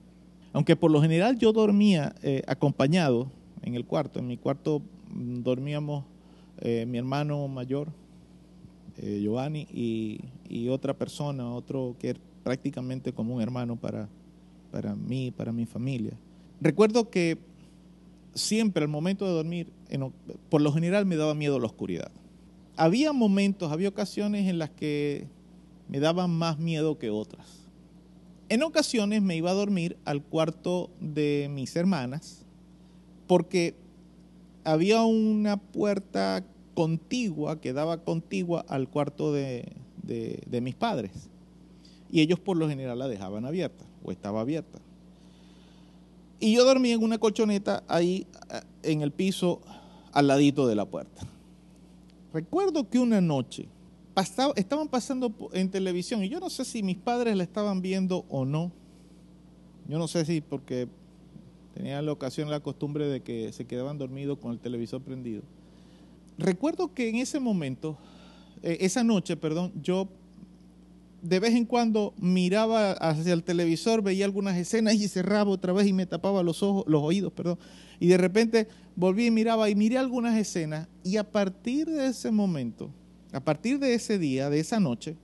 aunque por lo general yo dormía eh, acompañado en el cuarto, en mi cuarto mm, dormíamos eh, mi hermano mayor, eh, Giovanni, y, otra persona, otro que era prácticamente como un hermano para, para mí, para mi familia. Recuerdo que siempre al momento de dormir, por lo general me daba miedo la oscuridad. Había momentos, había ocasiones en las que me daban más miedo que otras. En ocasiones me iba a dormir al cuarto de mis hermanas porque había una puerta contigua que daba contigua al cuarto de, de mis padres. Y ellos por lo general la dejaban abierta o estaba abierta. Y yo dormía en una colchoneta ahí eh, en el piso al ladito de la puerta. Recuerdo que una noche estaban pasando en televisión y yo no sé si mis padres la estaban viendo o no. Yo no sé si porque tenían la ocasión, la costumbre de que se quedaban dormidos con el televisor prendido. Recuerdo que en ese momento, eh, esa noche, perdón, yo de vez en cuando miraba hacia el televisor, veía algunas escenas y cerraba otra vez y me tapaba los ojos, los oídos, perdón. Y de repente volví y miraba y miré algunas escenas y a partir de ese momento, a partir de ese día, de esa noche,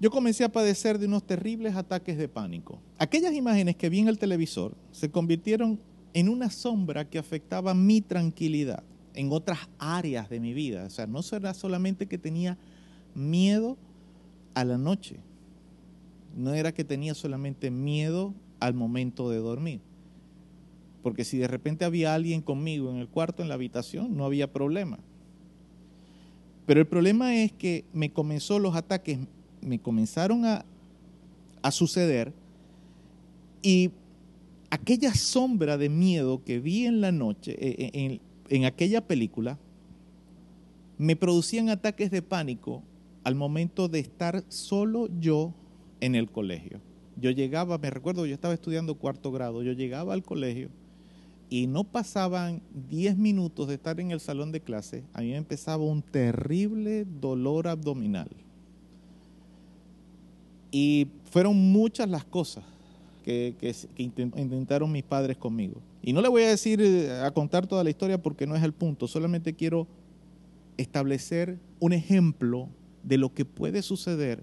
yo comencé a padecer de unos terribles ataques de pánico. Aquellas imágenes que vi en el televisor se convirtieron en una sombra que afectaba mi tranquilidad en otras áreas de mi vida. O sea, no será solamente que tenía miedo a la noche. No era que tenía solamente miedo al momento de dormir. Porque si de repente había alguien conmigo en el cuarto, en la habitación, no había problema. Pero el problema es que me comenzó los ataques, me comenzaron a, a suceder y aquella sombra de miedo que vi en la noche, eh, eh, en, en aquella película, me producían ataques de pánico al momento de estar solo yo en el colegio. Yo llegaba, me recuerdo, yo estaba estudiando cuarto grado, yo llegaba al colegio y no pasaban 10 minutos de estar en el salón de clase, a mí me empezaba un terrible dolor abdominal. Y fueron muchas las cosas que, intentaron mis padres conmigo. Y no le voy a decir, eh, a contar toda la historia porque no es el punto, solamente quiero establecer un ejemplo de lo que puede suceder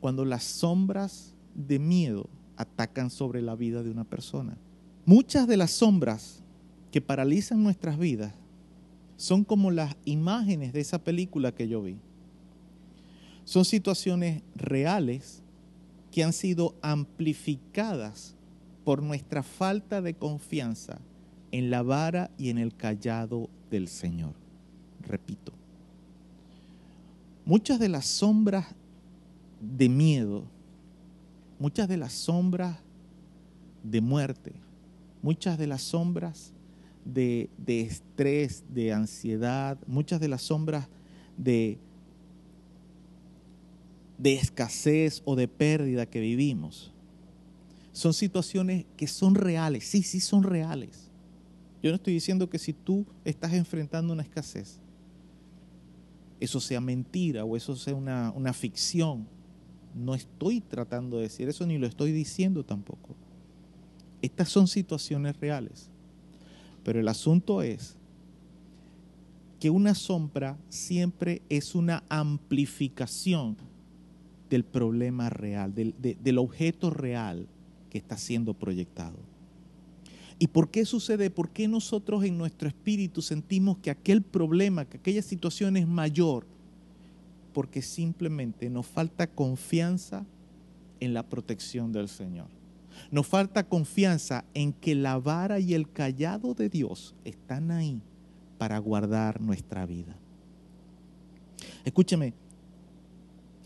cuando las sombras de miedo atacan sobre la vida de una persona. Muchas de las sombras que paralizan nuestras vidas son como las imágenes de esa película que yo vi. Son situaciones reales que han sido amplificadas por nuestra falta de confianza en la vara y en el callado del Señor. Repito, muchas de las sombras de miedo, muchas de las sombras de muerte, muchas de las sombras de, estrés, de ansiedad, muchas de las sombras de, de escasez o de pérdida que vivimos. Son situaciones que son reales, sí, sí son reales. Yo no estoy diciendo que si tú estás enfrentando una escasez, eso sea mentira o eso sea una, una ficción. No estoy tratando de decir eso ni lo estoy diciendo tampoco. Estas son situaciones reales. Pero el asunto es que una sombra siempre es una amplificación del problema real, del, objeto real que está siendo proyectado. ¿Y por qué sucede? ¿Por qué nosotros en nuestro espíritu sentimos que aquel problema, que aquella situación es mayor? Porque simplemente nos falta confianza en la protección del Señor. Nos falta confianza en que la vara y el callado de Dios están ahí para guardar nuestra vida. Escúcheme,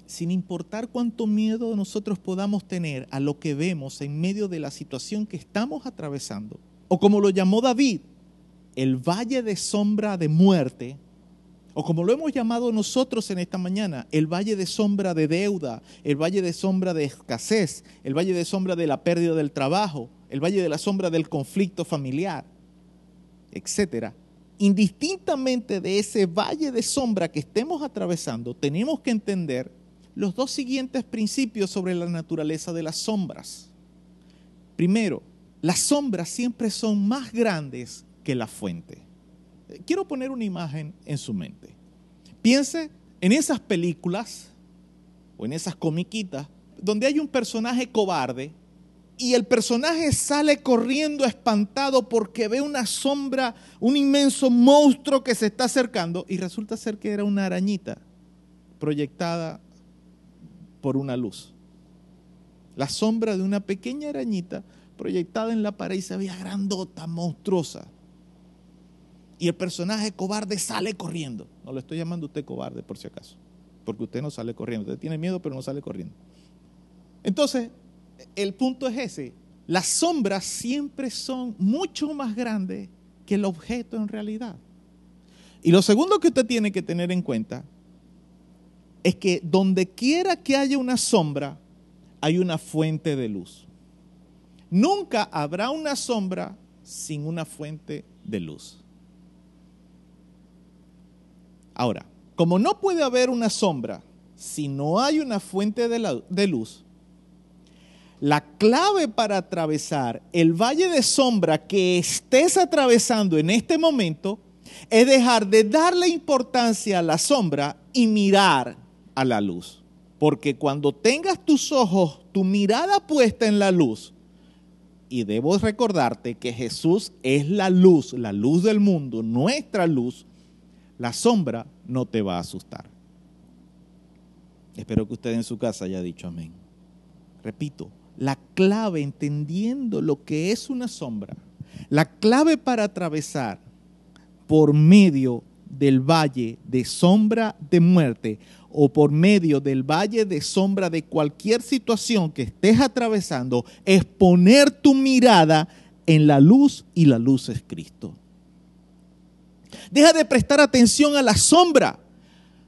sin importar cuánto miedo nosotros podamos tener a lo que vemos en medio de la situación que estamos atravesando, o como lo llamó David, el valle de sombra de muerte, o como lo hemos llamado nosotros en esta mañana, el valle de sombra de deuda, el valle de sombra de escasez, el valle de sombra de la pérdida del trabajo, el valle de la sombra del conflicto familiar, etcétera. Indistintamente de ese valle de sombra que estemos atravesando, tenemos que entender los dos siguientes principios sobre la naturaleza de las sombras. Primero, las sombras siempre son más grandes que la fuente. Quiero poner una imagen en su mente. Piense en esas películas o en esas comiquitas donde hay un personaje cobarde y el personaje sale corriendo espantado porque ve una sombra, un inmenso monstruo que se está acercando y resulta ser que era una arañita proyectada por una luz. La sombra de una pequeña arañita proyectada en la pared y se veía grandota, monstruosa y el personaje cobarde sale corriendo. No le estoy llamando usted cobarde por si acaso, porque usted no sale corriendo. Usted tiene miedo, pero no sale corriendo. Entonces, el punto es ese. Las sombras siempre son mucho más grandes que el objeto en realidad. Y lo segundo que usted tiene que tener en cuenta es que donde quiera que haya una sombra, hay una fuente de luz. Nunca habrá una sombra sin una fuente de luz. Ahora, como no puede haber una sombra si no hay una fuente de, luz, la clave para atravesar el valle de sombra que estés atravesando en este momento es dejar de darle importancia a la sombra y mirar a la luz. Porque cuando tengas tus ojos, tu mirada puesta en la luz, y debo recordarte que Jesús es la luz, la luz del mundo, nuestra luz, la sombra no te va a asustar. Espero que usted en su casa haya dicho amén. Repito, la clave entendiendo lo que es una sombra, la clave para atravesar por medio del valle de sombra de muerte o por medio del valle de sombra de cualquier situación que estés atravesando es poner tu mirada en la luz y la luz es Cristo. Deja de prestar atención a la sombra.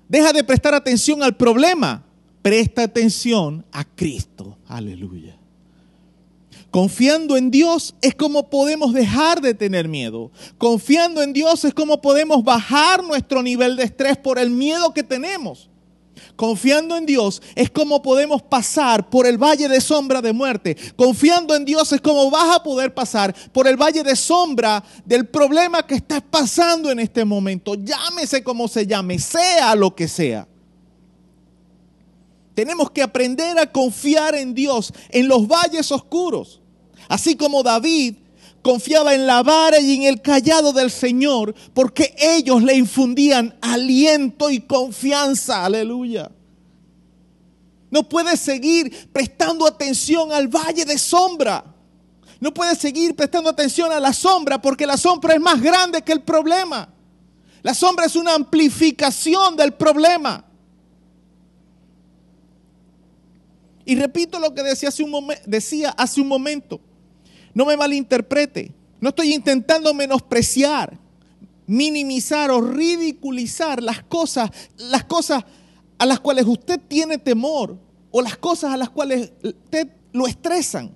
Deja de prestar atención al problema. Presta atención a Cristo. Aleluya. Confiando en Dios es como podemos dejar de tener miedo. Confiando en Dios es como podemos bajar nuestro nivel de estrés por el miedo que tenemos. Confiando en Dios es como podemos pasar por el valle de sombra de muerte. Confiando en Dios es como vas a poder pasar por el valle de sombra del problema que estás pasando en este momento. Llámese como se llame, sea lo que sea. Tenemos que aprender a confiar en Dios en los valles oscuros. Así como David confiaba en la vara y en el callado del Señor, porque ellos le infundían aliento y confianza. Aleluya. No puedes seguir prestando atención al valle de sombra. No puedes seguir prestando atención a la sombra porque la sombra es más grande que el problema. La sombra es una amplificación del problema. Y repito lo que decía hace un, decía hace un momento. No me malinterprete. No estoy intentando menospreciar, minimizar o ridiculizar las cosas, las cosas a las cuales usted tiene temor o las cosas a las cuales usted lo estresan.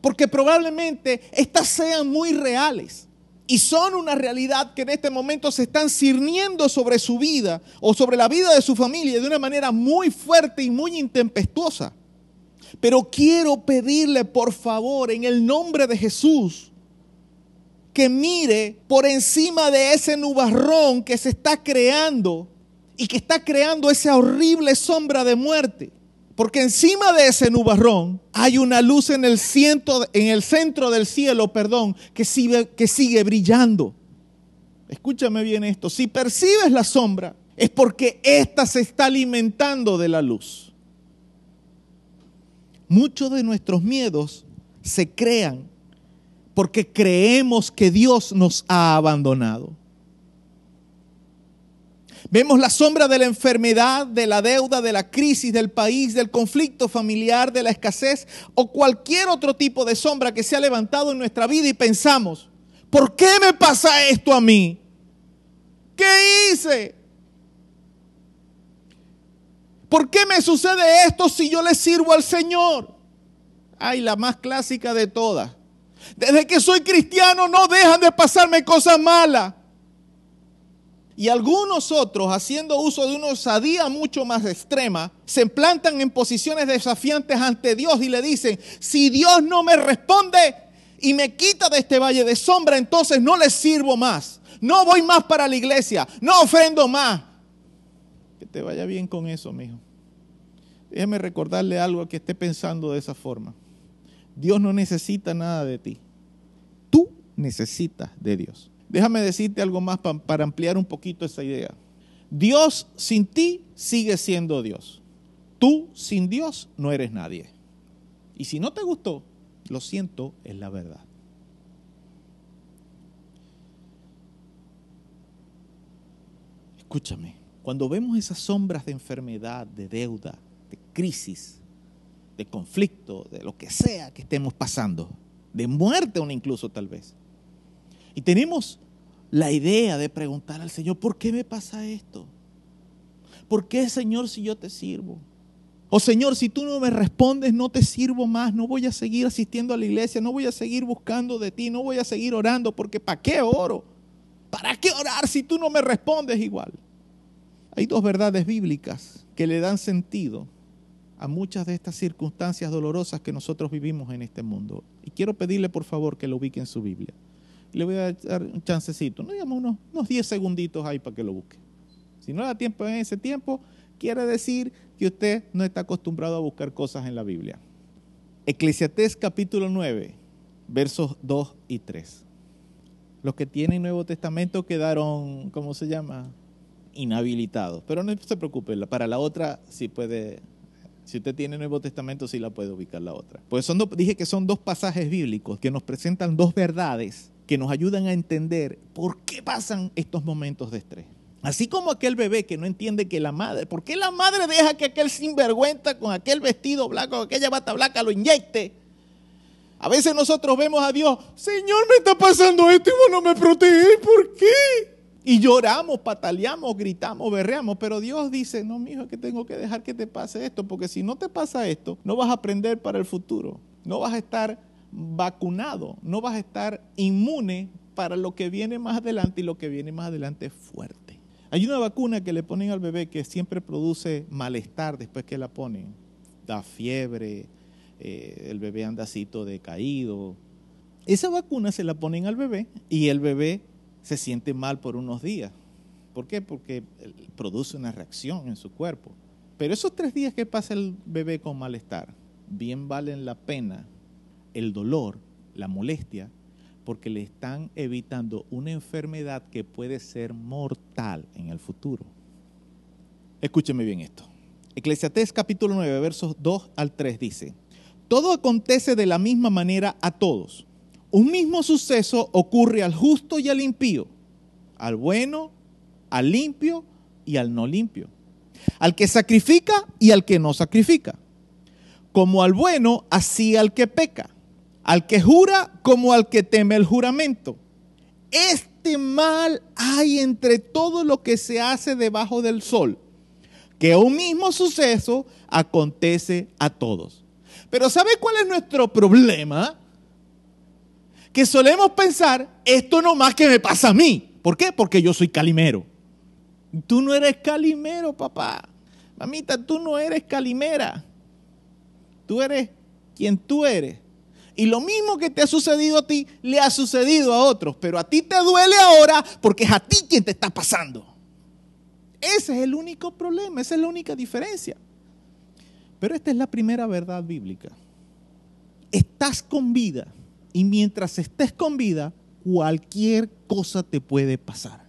Porque probablemente estas sean muy reales y son una realidad que en este momento se están cirniendo sobre su vida o sobre la vida de su familia de una manera muy fuerte y muy intempestuosa. Pero quiero pedirle, por favor, en el nombre de Jesús, que mire por encima de ese nubarrón que se está creando y que está creando esa horrible sombra de muerte. Porque encima de ese nubarrón hay una luz en el, centro, en el centro del cielo, perdón, que sigue, que sigue brillando. Escúchame bien esto. Si percibes la sombra, es porque ésta se está alimentando de la luz muchos de nuestros miedos se crean porque creemos que Dios nos ha abandonado. Vemos la sombra de la enfermedad, de la deuda, de la crisis del país, del conflicto familiar, de la escasez o cualquier otro tipo de sombra que se ha levantado en nuestra vida y pensamos, ¿por qué me pasa esto a mí? ¿Qué hice? ¿Por qué me sucede esto si yo le sirvo al Señor? Ay, la más clásica de todas. Desde que soy cristiano no dejan de pasarme cosas malas. Y algunos otros, haciendo uso de una osadía mucho más extrema, se plantan en posiciones desafiantes ante Dios y le dicen, si Dios no me responde y me quita de este valle de sombra, entonces no le sirvo más. No voy más para la iglesia, no ofrendo más. Que te vaya bien con eso, mijo. Déjeme recordarle algo que esté pensando de esa forma. Dios no necesita nada de ti. Tú necesitas de Dios. Déjame decirte algo más para ampliar un poquito esa idea. Dios sin ti sigue siendo Dios. Tú sin Dios no eres nadie. Y si no te gustó, lo siento, es la verdad. Escúchame, cuando vemos esas sombras de enfermedad, de deuda, de crisis, de conflicto, de lo que sea que estemos pasando, de muerte o incluso tal vez, y tenemos la idea de preguntar al Señor, ¿por qué me pasa esto? ¿Por qué, Señor, si yo te sirvo? O Señor, si tú no me respondes, no te sirvo más, no voy a seguir asistiendo a la iglesia, no voy a seguir buscando de ti, no voy a seguir orando, porque ¿para qué oro? ¿Para qué orar si tú no me respondes igual? Hay dos verdades bíblicas que le dan sentido a muchas de estas circunstancias dolorosas que nosotros vivimos en este mundo. Y quiero pedirle por favor que lo ubique en su Biblia le voy a dar un chancecito, no digamos unos, unos 10 segunditos ahí para que lo busque. Si no da tiempo en ese tiempo, quiere decir que usted no está acostumbrado a buscar cosas en la Biblia. Eclesiastés capítulo 9, versos 2 y 3. Los que tienen Nuevo Testamento quedaron, ¿cómo se llama? Inhabilitados. Pero no se preocupe, para la otra sí puede, si usted tiene Nuevo Testamento sí la puede ubicar la otra. Pues son dije que son dos pasajes bíblicos que nos presentan dos verdades que nos ayudan a entender por qué pasan estos momentos de estrés. Así como aquel bebé que no entiende que la madre, ¿por qué la madre deja que aquel sinvergüenza con aquel vestido blanco, con aquella bata blanca lo inyecte? A veces nosotros vemos a Dios, Señor, me está pasando esto y vos no me proteges, ¿por qué? Y lloramos, pataleamos, gritamos, berreamos, pero Dios dice, no, mijo, es que tengo que dejar que te pase esto, porque si no te pasa esto, no vas a aprender para el futuro, no vas a estar vacunado, no vas a estar inmune para lo que viene más adelante y lo que viene más adelante es fuerte. Hay una vacuna que le ponen al bebé que siempre produce malestar después que la ponen. Da fiebre, eh, el bebé anda así decaído. Esa vacuna se la ponen al bebé y el bebé se siente mal por unos días. ¿Por qué? Porque produce una reacción en su cuerpo. Pero esos tres días que pasa el bebé con malestar, bien valen la pena el dolor, la molestia, porque le están evitando una enfermedad que puede ser mortal en el futuro. Escúcheme bien esto. Eclesiastés capítulo 9, versos 2 al 3 dice, todo acontece de la misma manera a todos. Un mismo suceso ocurre al justo y al impío, al bueno, al limpio y al no limpio, al que sacrifica y al que no sacrifica, como al bueno, así al que peca al que jura como al que teme el juramento. Este mal hay entre todo lo que se hace debajo del sol, que un mismo suceso acontece a todos. Pero ¿sabe cuál es nuestro problema? Que solemos pensar, esto no más que me pasa a mí. ¿Por qué? Porque yo soy calimero. Tú no eres calimero, papá. Mamita, tú no eres calimera. Tú eres quien tú eres. Y lo mismo que te ha sucedido a ti, le ha sucedido a otros. Pero a ti te duele ahora porque es a ti quien te está pasando. Ese es el único problema, esa es la única diferencia. Pero esta es la primera verdad bíblica. Estás con vida y mientras estés con vida, cualquier cosa te puede pasar.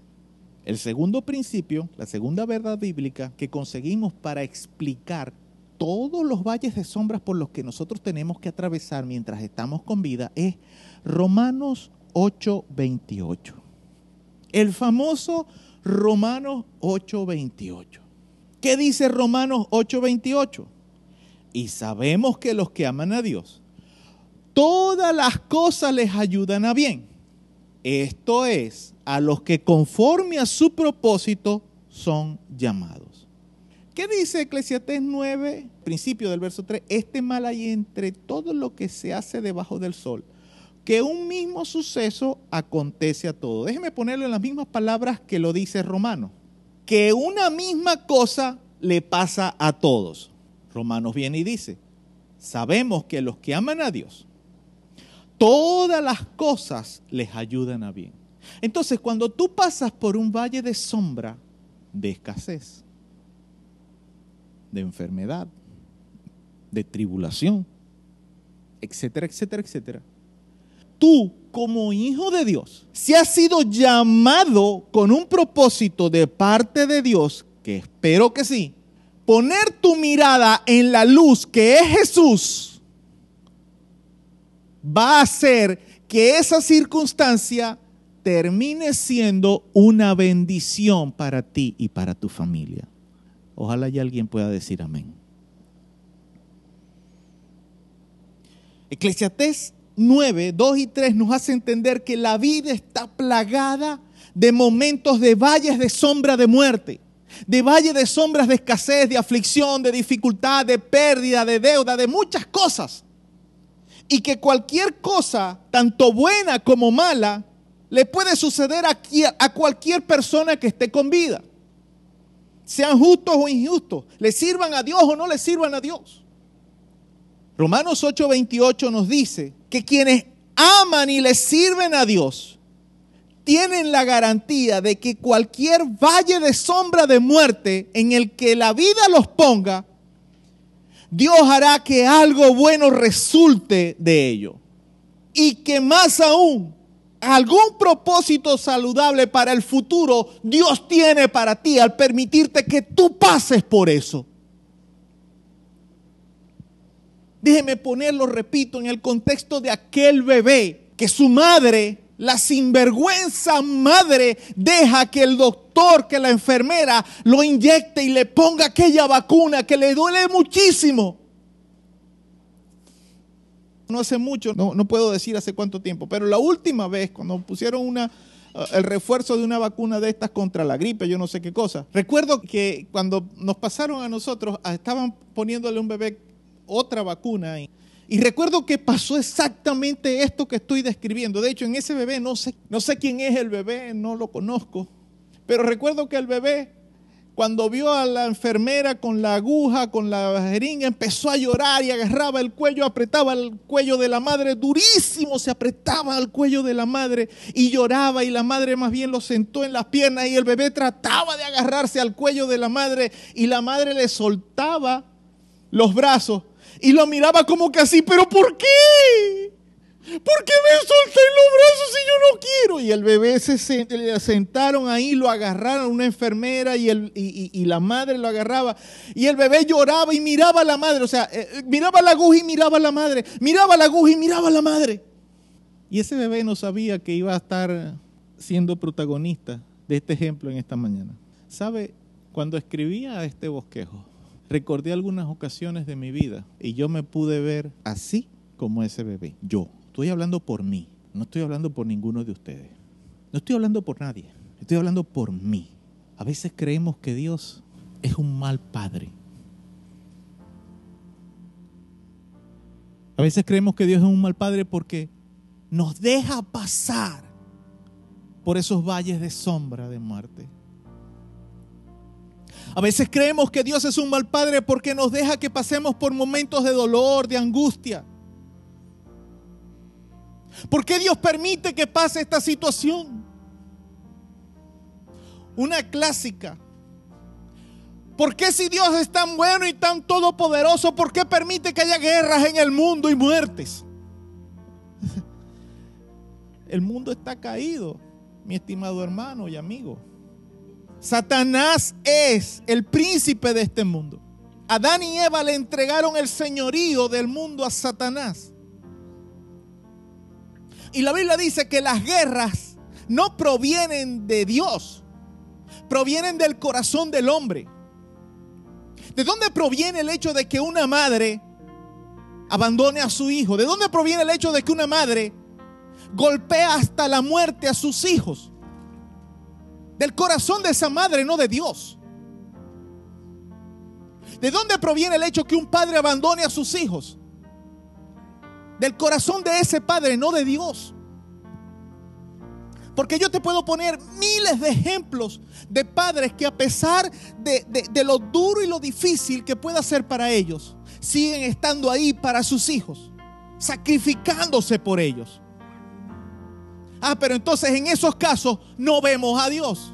El segundo principio, la segunda verdad bíblica que conseguimos para explicar todos los valles de sombras por los que nosotros tenemos que atravesar mientras estamos con vida es Romanos 8:28. El famoso Romanos 8:28. ¿Qué dice Romanos 8:28? Y sabemos que los que aman a Dios, todas las cosas les ayudan a bien. Esto es, a los que conforme a su propósito son llamados. ¿Qué dice Eclesiastés 9, principio del verso 3? Este mal hay entre todo lo que se hace debajo del sol, que un mismo suceso acontece a todo. Déjeme ponerlo en las mismas palabras que lo dice Romano. Que una misma cosa le pasa a todos. Romanos viene y dice, sabemos que los que aman a Dios, todas las cosas les ayudan a bien. Entonces, cuando tú pasas por un valle de sombra, de escasez, de enfermedad, de tribulación, etcétera, etcétera, etcétera, tú como hijo de Dios, si has sido llamado con un propósito de parte de Dios, que espero que sí, poner tu mirada en la luz que es Jesús, va a hacer que esa circunstancia termine siendo una bendición para ti y para tu familia. Ojalá ya alguien pueda decir amén. Eclesiastés 9, 2 y 3 nos hace entender que la vida está plagada de momentos de valles de sombra de muerte de valle de sombras de escasez, de aflicción, de dificultad, de pérdida, de deuda, de muchas cosas. Y que cualquier cosa, tanto buena como mala, le puede suceder a, cualquier persona que esté con vida. Sean justos o injustos, le sirvan a Dios o no le sirvan a Dios. Romanos 8:28 nos dice que quienes aman y le sirven a Dios, tienen la garantía de que cualquier valle de sombra de muerte en el que la vida los ponga, Dios hará que algo bueno resulte de ello. Y que más aún, algún propósito saludable para el futuro Dios tiene para ti al permitirte que tú pases por eso. Déjeme ponerlo, repito, en el contexto de aquel bebé que su madre la sinvergüenza madre deja que el doctor, que la enfermera lo inyecte y le ponga aquella vacuna que le duele muchísimo. No hace mucho, no, no puedo decir hace cuánto tiempo, pero la última vez cuando pusieron una, uh, el refuerzo de una vacuna de estas contra la gripe, yo no sé qué cosa. Recuerdo que cuando nos pasaron a nosotros, ah, estaban poniéndole a un bebé otra vacuna. Y, y recuerdo que pasó exactamente esto que estoy describiendo. De hecho, en ese bebé no sé, no sé quién es el bebé, no lo conozco. Pero recuerdo que el bebé, cuando vio a la enfermera con la aguja, con la jeringa, empezó a llorar y agarraba el cuello, apretaba el cuello de la madre, durísimo se apretaba al cuello de la madre y lloraba y la madre más bien lo sentó en las piernas y el bebé trataba de agarrarse al cuello de la madre y la madre le soltaba los brazos y lo miraba como que así, pero ¿por qué? ¿Por qué me solté los brazos si yo no quiero? Y el bebé se sentaron ahí, lo agarraron una enfermera y, el, y, la madre lo agarraba. Y el bebé lloraba y miraba a la madre. O sea, eh, miraba la aguja y miraba a la madre. Miraba la aguja y miraba a la madre. Y ese bebé no sabía que iba a estar siendo protagonista de este ejemplo en esta mañana. ¿Sabe? Cuando escribía este bosquejo, recordé algunas ocasiones de mi vida y yo me pude ver así como ese bebé. Yo, estoy hablando por mí, no estoy hablando por ninguno de ustedes. No estoy hablando por nadie, estoy hablando por mí. A veces creemos que Dios es un mal padre. A veces creemos que Dios es un mal padre porque nos deja pasar por esos valles de sombra de muerte. A veces creemos que Dios es un mal padre porque nos deja que pasemos por momentos de dolor, de angustia. ¿Por qué Dios permite que pase esta situación? Una clásica. ¿Por qué si Dios es tan bueno y tan todopoderoso, por qué permite que haya guerras en el mundo y muertes? El mundo está caído, mi estimado hermano y amigo. Satanás es el príncipe de este mundo. Adán y Eva le entregaron el señorío del mundo a Satanás. Y la Biblia dice que las guerras no provienen de Dios, provienen del corazón del hombre. ¿De dónde proviene el hecho de que una madre abandone a su hijo? ¿De dónde proviene el hecho de que una madre golpea hasta la muerte a sus hijos? Del corazón de esa madre, no de Dios. ¿De dónde proviene el hecho que un padre abandone a sus hijos? Del corazón de ese padre, no de Dios. Porque yo te puedo poner miles de ejemplos de padres que a pesar de, de, lo duro y lo difícil que pueda ser para ellos, siguen estando ahí para sus hijos, sacrificándose por ellos. Ah, pero entonces en esos casos no vemos a Dios.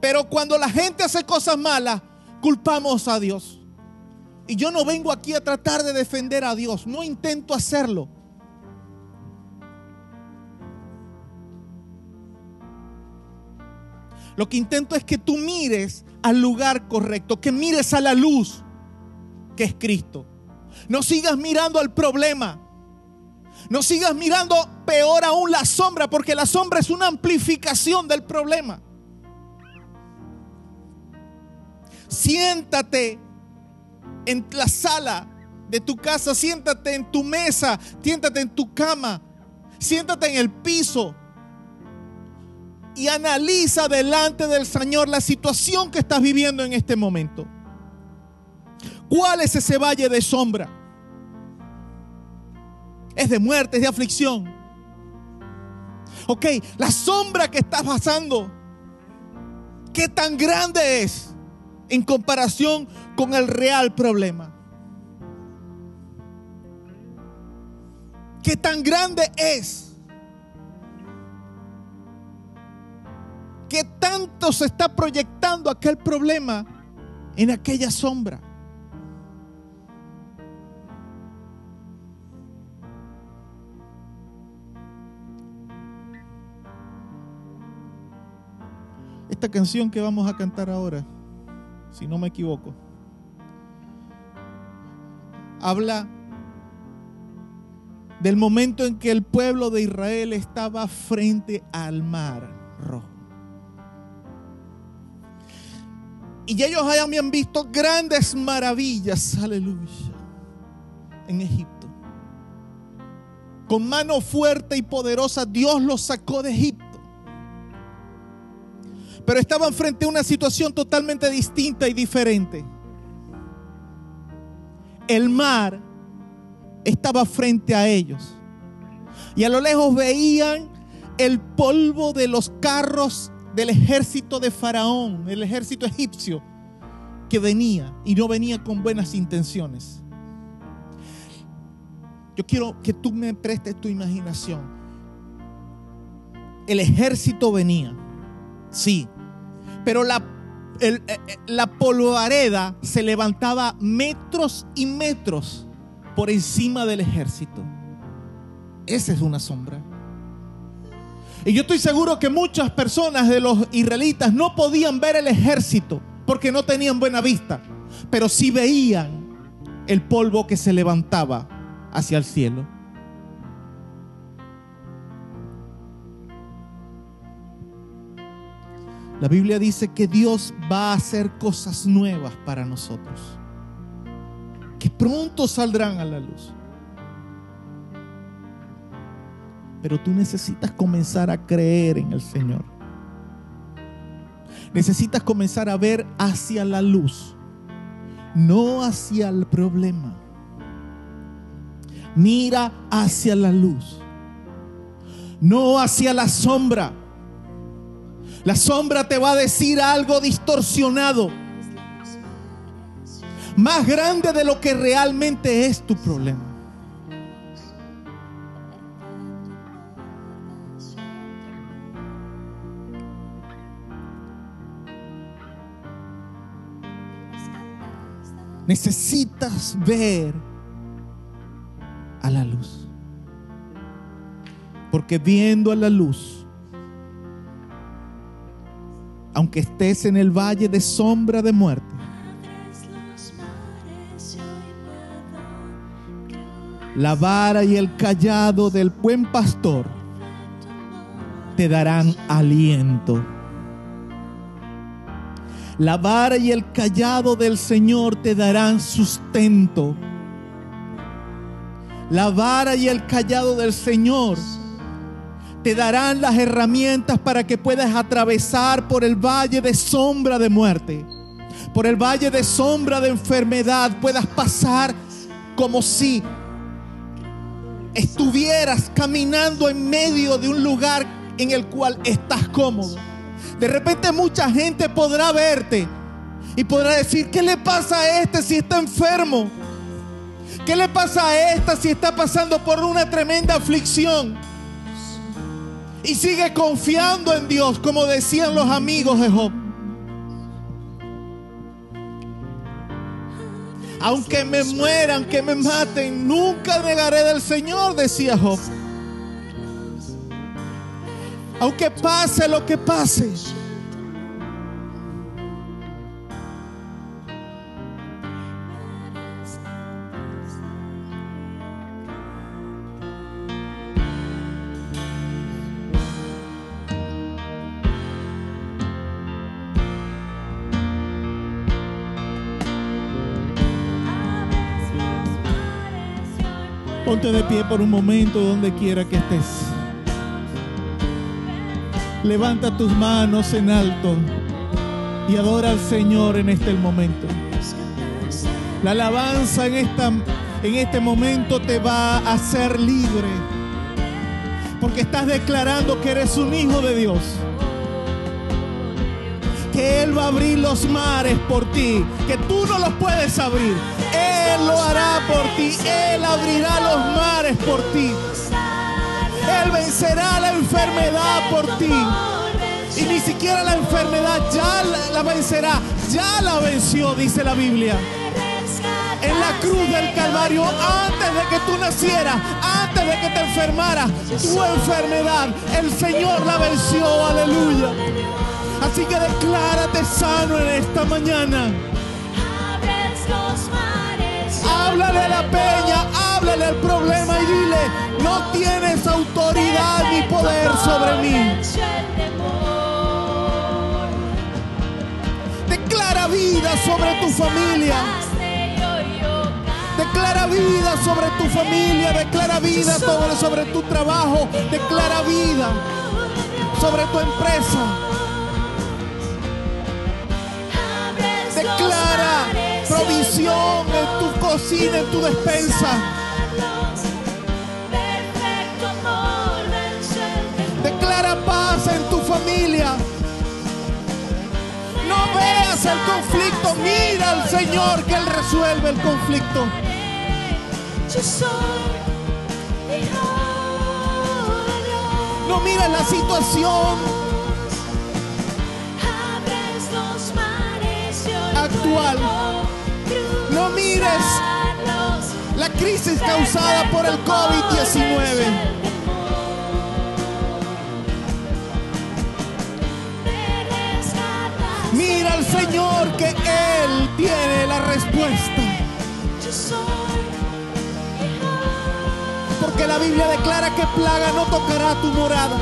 Pero cuando la gente hace cosas malas, culpamos a Dios. Y yo no vengo aquí a tratar de defender a Dios, no intento hacerlo. Lo que intento es que tú mires al lugar correcto, que mires a la luz que es Cristo. No sigas mirando al problema. No sigas mirando peor aún la sombra, porque la sombra es una amplificación del problema. Siéntate en la sala de tu casa, siéntate en tu mesa, siéntate en tu cama, siéntate en el piso y analiza delante del Señor la situación que estás viviendo en este momento. ¿Cuál es ese valle de sombra? Es de muerte, es de aflicción. Ok, la sombra que estás pasando, ¿qué tan grande es en comparación con el real problema? ¿Qué tan grande es? ¿Qué tanto se está proyectando aquel problema en aquella sombra? Esta canción que vamos a cantar ahora, si no me equivoco, habla del momento en que el pueblo de Israel estaba frente al mar rojo. Y ellos habían visto grandes maravillas, aleluya, en Egipto. Con mano fuerte y poderosa Dios los sacó de Egipto. Pero estaban frente a una situación totalmente distinta y diferente. El mar estaba frente a ellos. Y a lo lejos veían el polvo de los carros del ejército de Faraón, el ejército egipcio, que venía y no venía con buenas intenciones. Yo quiero que tú me prestes tu imaginación. El ejército venía, sí, pero la, eh, eh, la polvareda se levantaba metros y metros por encima del ejército. Esa es una sombra. Y yo estoy seguro que muchas personas de los israelitas no podían ver el ejército porque no tenían buena vista, pero sí veían el polvo que se levantaba hacia el cielo. La Biblia dice que Dios va a hacer cosas nuevas para nosotros, que pronto saldrán a la luz. Pero tú necesitas comenzar a creer en el Señor. Necesitas comenzar a ver hacia la luz, no hacia el problema. Mira hacia la luz, no hacia la sombra. La sombra te va a decir algo distorsionado, más grande de lo que realmente es tu problema. Necesitas ver a la luz. Porque viendo a la luz, aunque estés en el valle de sombra de muerte, la vara y el callado del buen pastor te darán aliento. La vara y el callado del Señor te darán sustento. La vara y el callado del Señor te darán las herramientas para que puedas atravesar por el valle de sombra de muerte, por el valle de sombra de enfermedad, puedas pasar como si estuvieras caminando en medio de un lugar en el cual estás cómodo. De repente mucha gente podrá verte y podrá decir, ¿qué le pasa a este si está enfermo? ¿Qué le pasa a esta si está pasando por una tremenda aflicción? Y sigue confiando en Dios, como decían los amigos de Job. Aunque me mueran, que me maten, nunca negaré del Señor, decía Job. Aunque pase lo que pase. De pie por un momento donde quiera que estés. Levanta tus manos en alto y adora al Señor en este momento. La alabanza en, esta, en este momento te va a hacer libre. Porque estás declarando que eres un hijo de Dios. Que Él va a abrir los mares por ti. Que tú no los puedes abrir él lo hará por ti. Él abrirá los mares por ti. Él vencerá la enfermedad por ti. Y ni siquiera la enfermedad ya la vencerá. Ya la venció, dice la Biblia. En la cruz del Calvario, antes de que tú nacieras, antes de que te enfermaras, tu enfermedad, el Señor la venció. Aleluya. Así que declárate sano en esta mañana. Háblale a la peña, háblale al problema y dile, no tienes autoridad ni poder sobre mí. Declara vida sobre tu familia. Declara vida sobre tu familia, declara vida sobre tu trabajo, declara vida sobre tu empresa. Declara provisión en tu cocina, en tu despensa. Declara paz en tu familia. No veas el conflicto, mira al Señor que Él resuelve el conflicto. No mires la situación No mires la crisis causada por el COVID-19. Mira al Señor que Él tiene la respuesta. Porque la Biblia declara que plaga no tocará tu morada.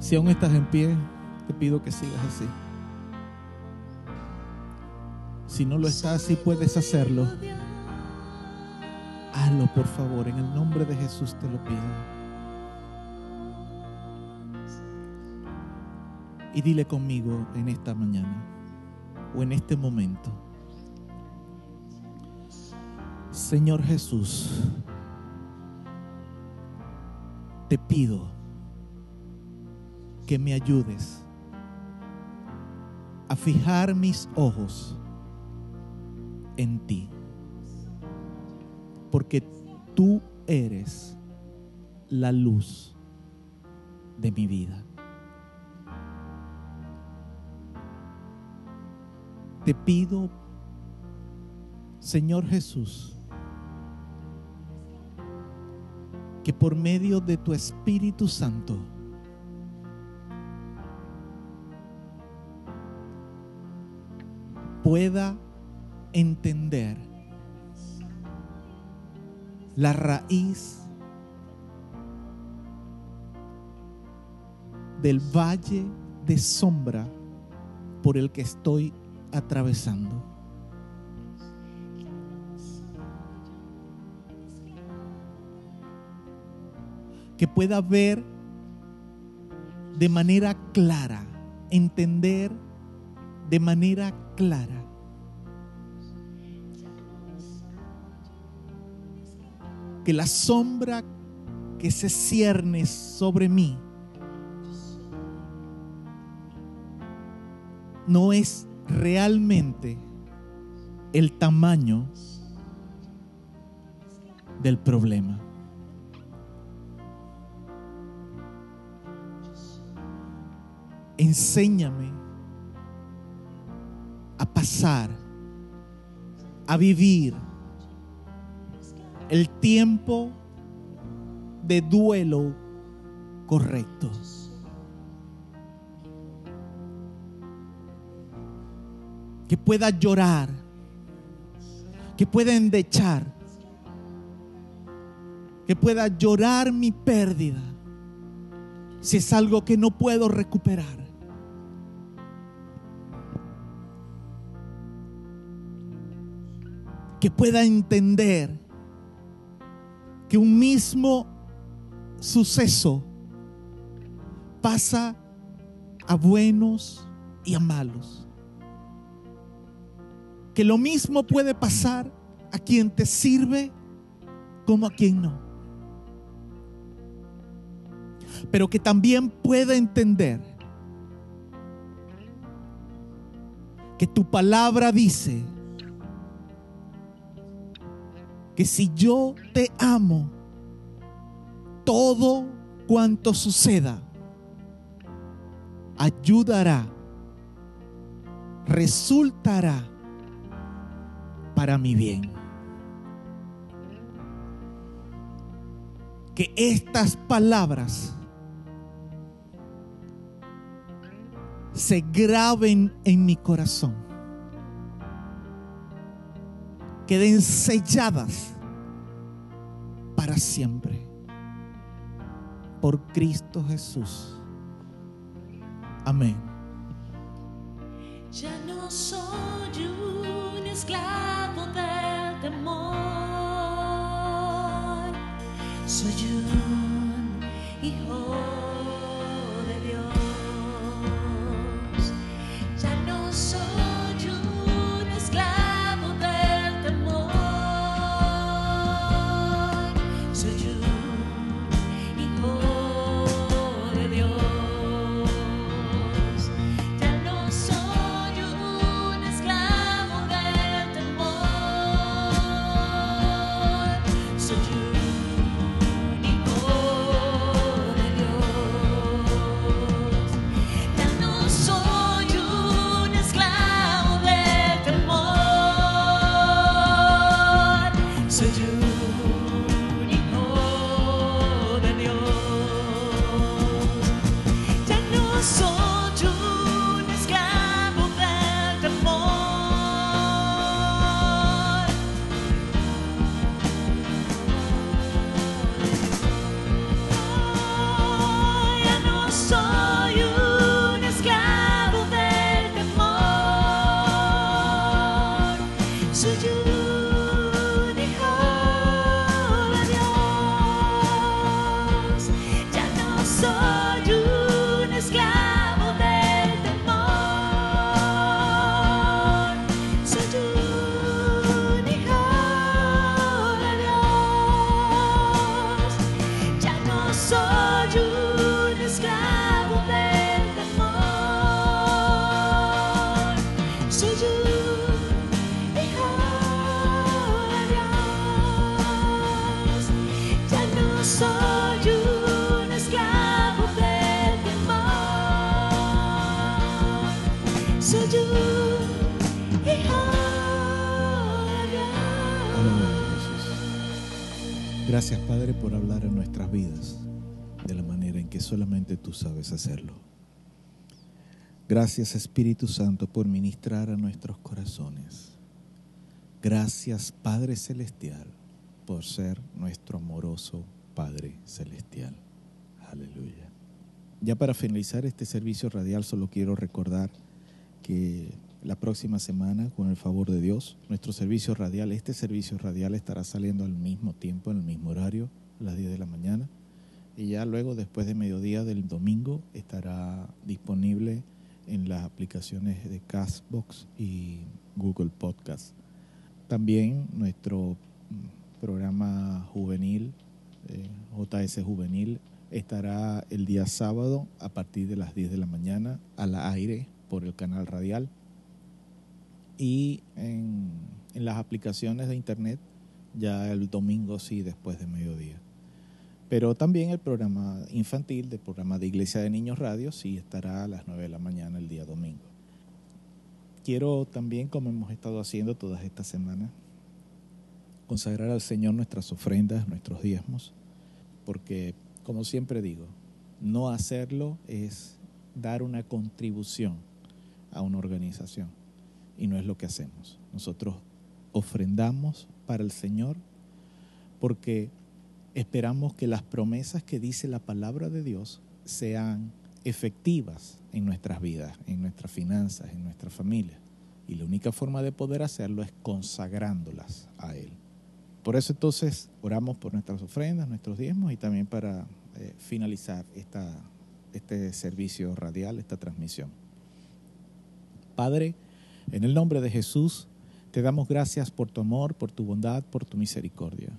Si aún estás en pie, te pido que sigas así. Si no lo estás y puedes hacerlo, hazlo por favor. En el nombre de Jesús te lo pido. Y dile conmigo en esta mañana o en este momento. Señor Jesús, te pido que me ayudes a fijar mis ojos en ti. Porque tú eres la luz de mi vida. Te pido, Señor Jesús, que por medio de tu Espíritu Santo, pueda entender la raíz del valle de sombra por el que estoy atravesando. Que pueda ver de manera clara, entender de manera clara que la sombra que se cierne sobre mí no es realmente el tamaño del problema. Enséñame a pasar, a vivir el tiempo de duelo correcto. Que pueda llorar, que pueda endechar, que pueda llorar mi pérdida si es algo que no puedo recuperar. Que pueda entender que un mismo suceso pasa a buenos y a malos. Que lo mismo puede pasar a quien te sirve como a quien no. Pero que también pueda entender que tu palabra dice que si yo te amo, todo cuanto suceda ayudará, resultará para mi bien. Que estas palabras se graben en mi corazón queden selladas para siempre por Cristo Jesús. Amén. Ya no soy temor, soy un hijo Gracias Padre por hablar en nuestras vidas de la manera en que solamente tú sabes hacerlo. Gracias Espíritu Santo por ministrar a nuestros corazones. Gracias Padre Celestial por ser nuestro amoroso Padre Celestial. Aleluya. Ya para finalizar este servicio radial solo quiero recordar que la próxima semana, con el favor de Dios, nuestro servicio radial, este servicio radial estará saliendo al mismo tiempo, en el mismo horario, a las 10 de la mañana. Y ya luego, después de mediodía del domingo, estará disponible en las aplicaciones de Castbox y Google Podcast. También nuestro mm, programa juvenil, eh, JS Juvenil, estará el día sábado a partir de las 10 de la mañana al aire por el canal radial y en, las aplicaciones de internet ya el domingo sí después de mediodía. Pero también el programa infantil del programa de Iglesia de Niños Radio sí estará a las 9 de la mañana el día domingo. Quiero también, como hemos estado haciendo todas estas semanas, consagrar al Señor nuestras ofrendas, nuestros diezmos, porque, como siempre digo, no hacerlo es dar una contribución a una organización y no es lo que hacemos. Nosotros ofrendamos para el Señor porque esperamos que las promesas que dice la palabra de Dios sean efectivas en nuestras vidas, en nuestras finanzas, en nuestra familia. Y la única forma de poder hacerlo es consagrándolas a Él. Por eso entonces oramos por nuestras ofrendas, nuestros diezmos y también para eh, finalizar esta, este servicio radial, esta transmisión. Padre, en el nombre de Jesús, te damos gracias por tu amor, por tu bondad, por tu misericordia.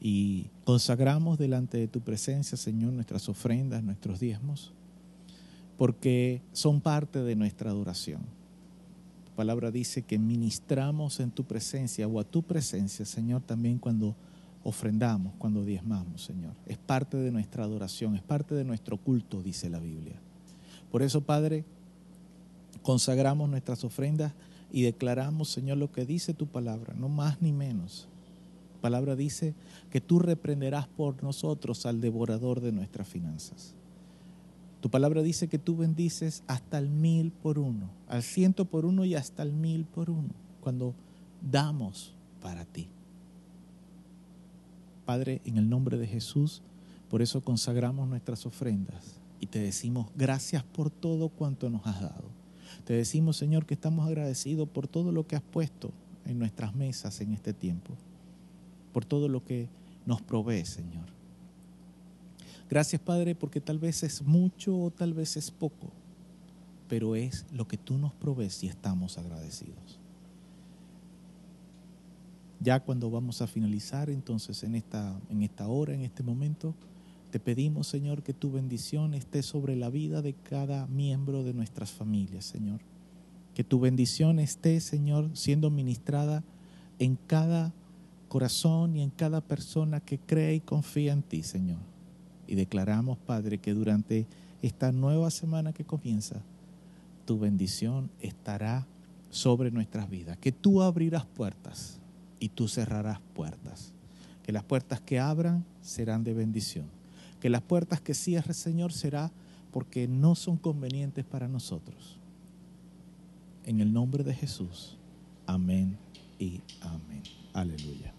Y consagramos delante de tu presencia, Señor, nuestras ofrendas, nuestros diezmos, porque son parte de nuestra adoración. Tu palabra dice que ministramos en tu presencia o a tu presencia, Señor, también cuando ofrendamos, cuando diezmamos, Señor. Es parte de nuestra adoración, es parte de nuestro culto, dice la Biblia. Por eso, Padre, consagramos nuestras ofrendas y declaramos, Señor, lo que dice tu palabra, no más ni menos. Tu palabra dice que tú reprenderás por nosotros al devorador de nuestras finanzas. Tu palabra dice que tú bendices hasta el mil por uno, al ciento por uno y hasta el mil por uno, cuando damos para ti. Padre, en el nombre de Jesús, por eso consagramos nuestras ofrendas y te decimos gracias por todo cuanto nos has dado. Te decimos, Señor, que estamos agradecidos por todo lo que has puesto en nuestras mesas en este tiempo, por todo lo que nos provee, Señor. Gracias, Padre, porque tal vez es mucho o tal vez es poco, pero es lo que tú nos provees y estamos agradecidos. Ya cuando vamos a finalizar, entonces en esta, en esta hora, en este momento, te pedimos, Señor, que tu bendición esté sobre la vida de cada miembro de nuestras familias, Señor. Que tu bendición esté, Señor, siendo ministrada en cada corazón y en cada persona que cree y confía en ti, Señor. Y declaramos, Padre, que durante esta nueva semana que comienza, tu bendición estará sobre nuestras vidas. Que tú abrirás puertas y tú cerrarás puertas. Que las puertas que abran serán de bendición que las puertas que cierre, Señor, será porque no son convenientes para nosotros. En el nombre de Jesús. Amén y amén. Aleluya.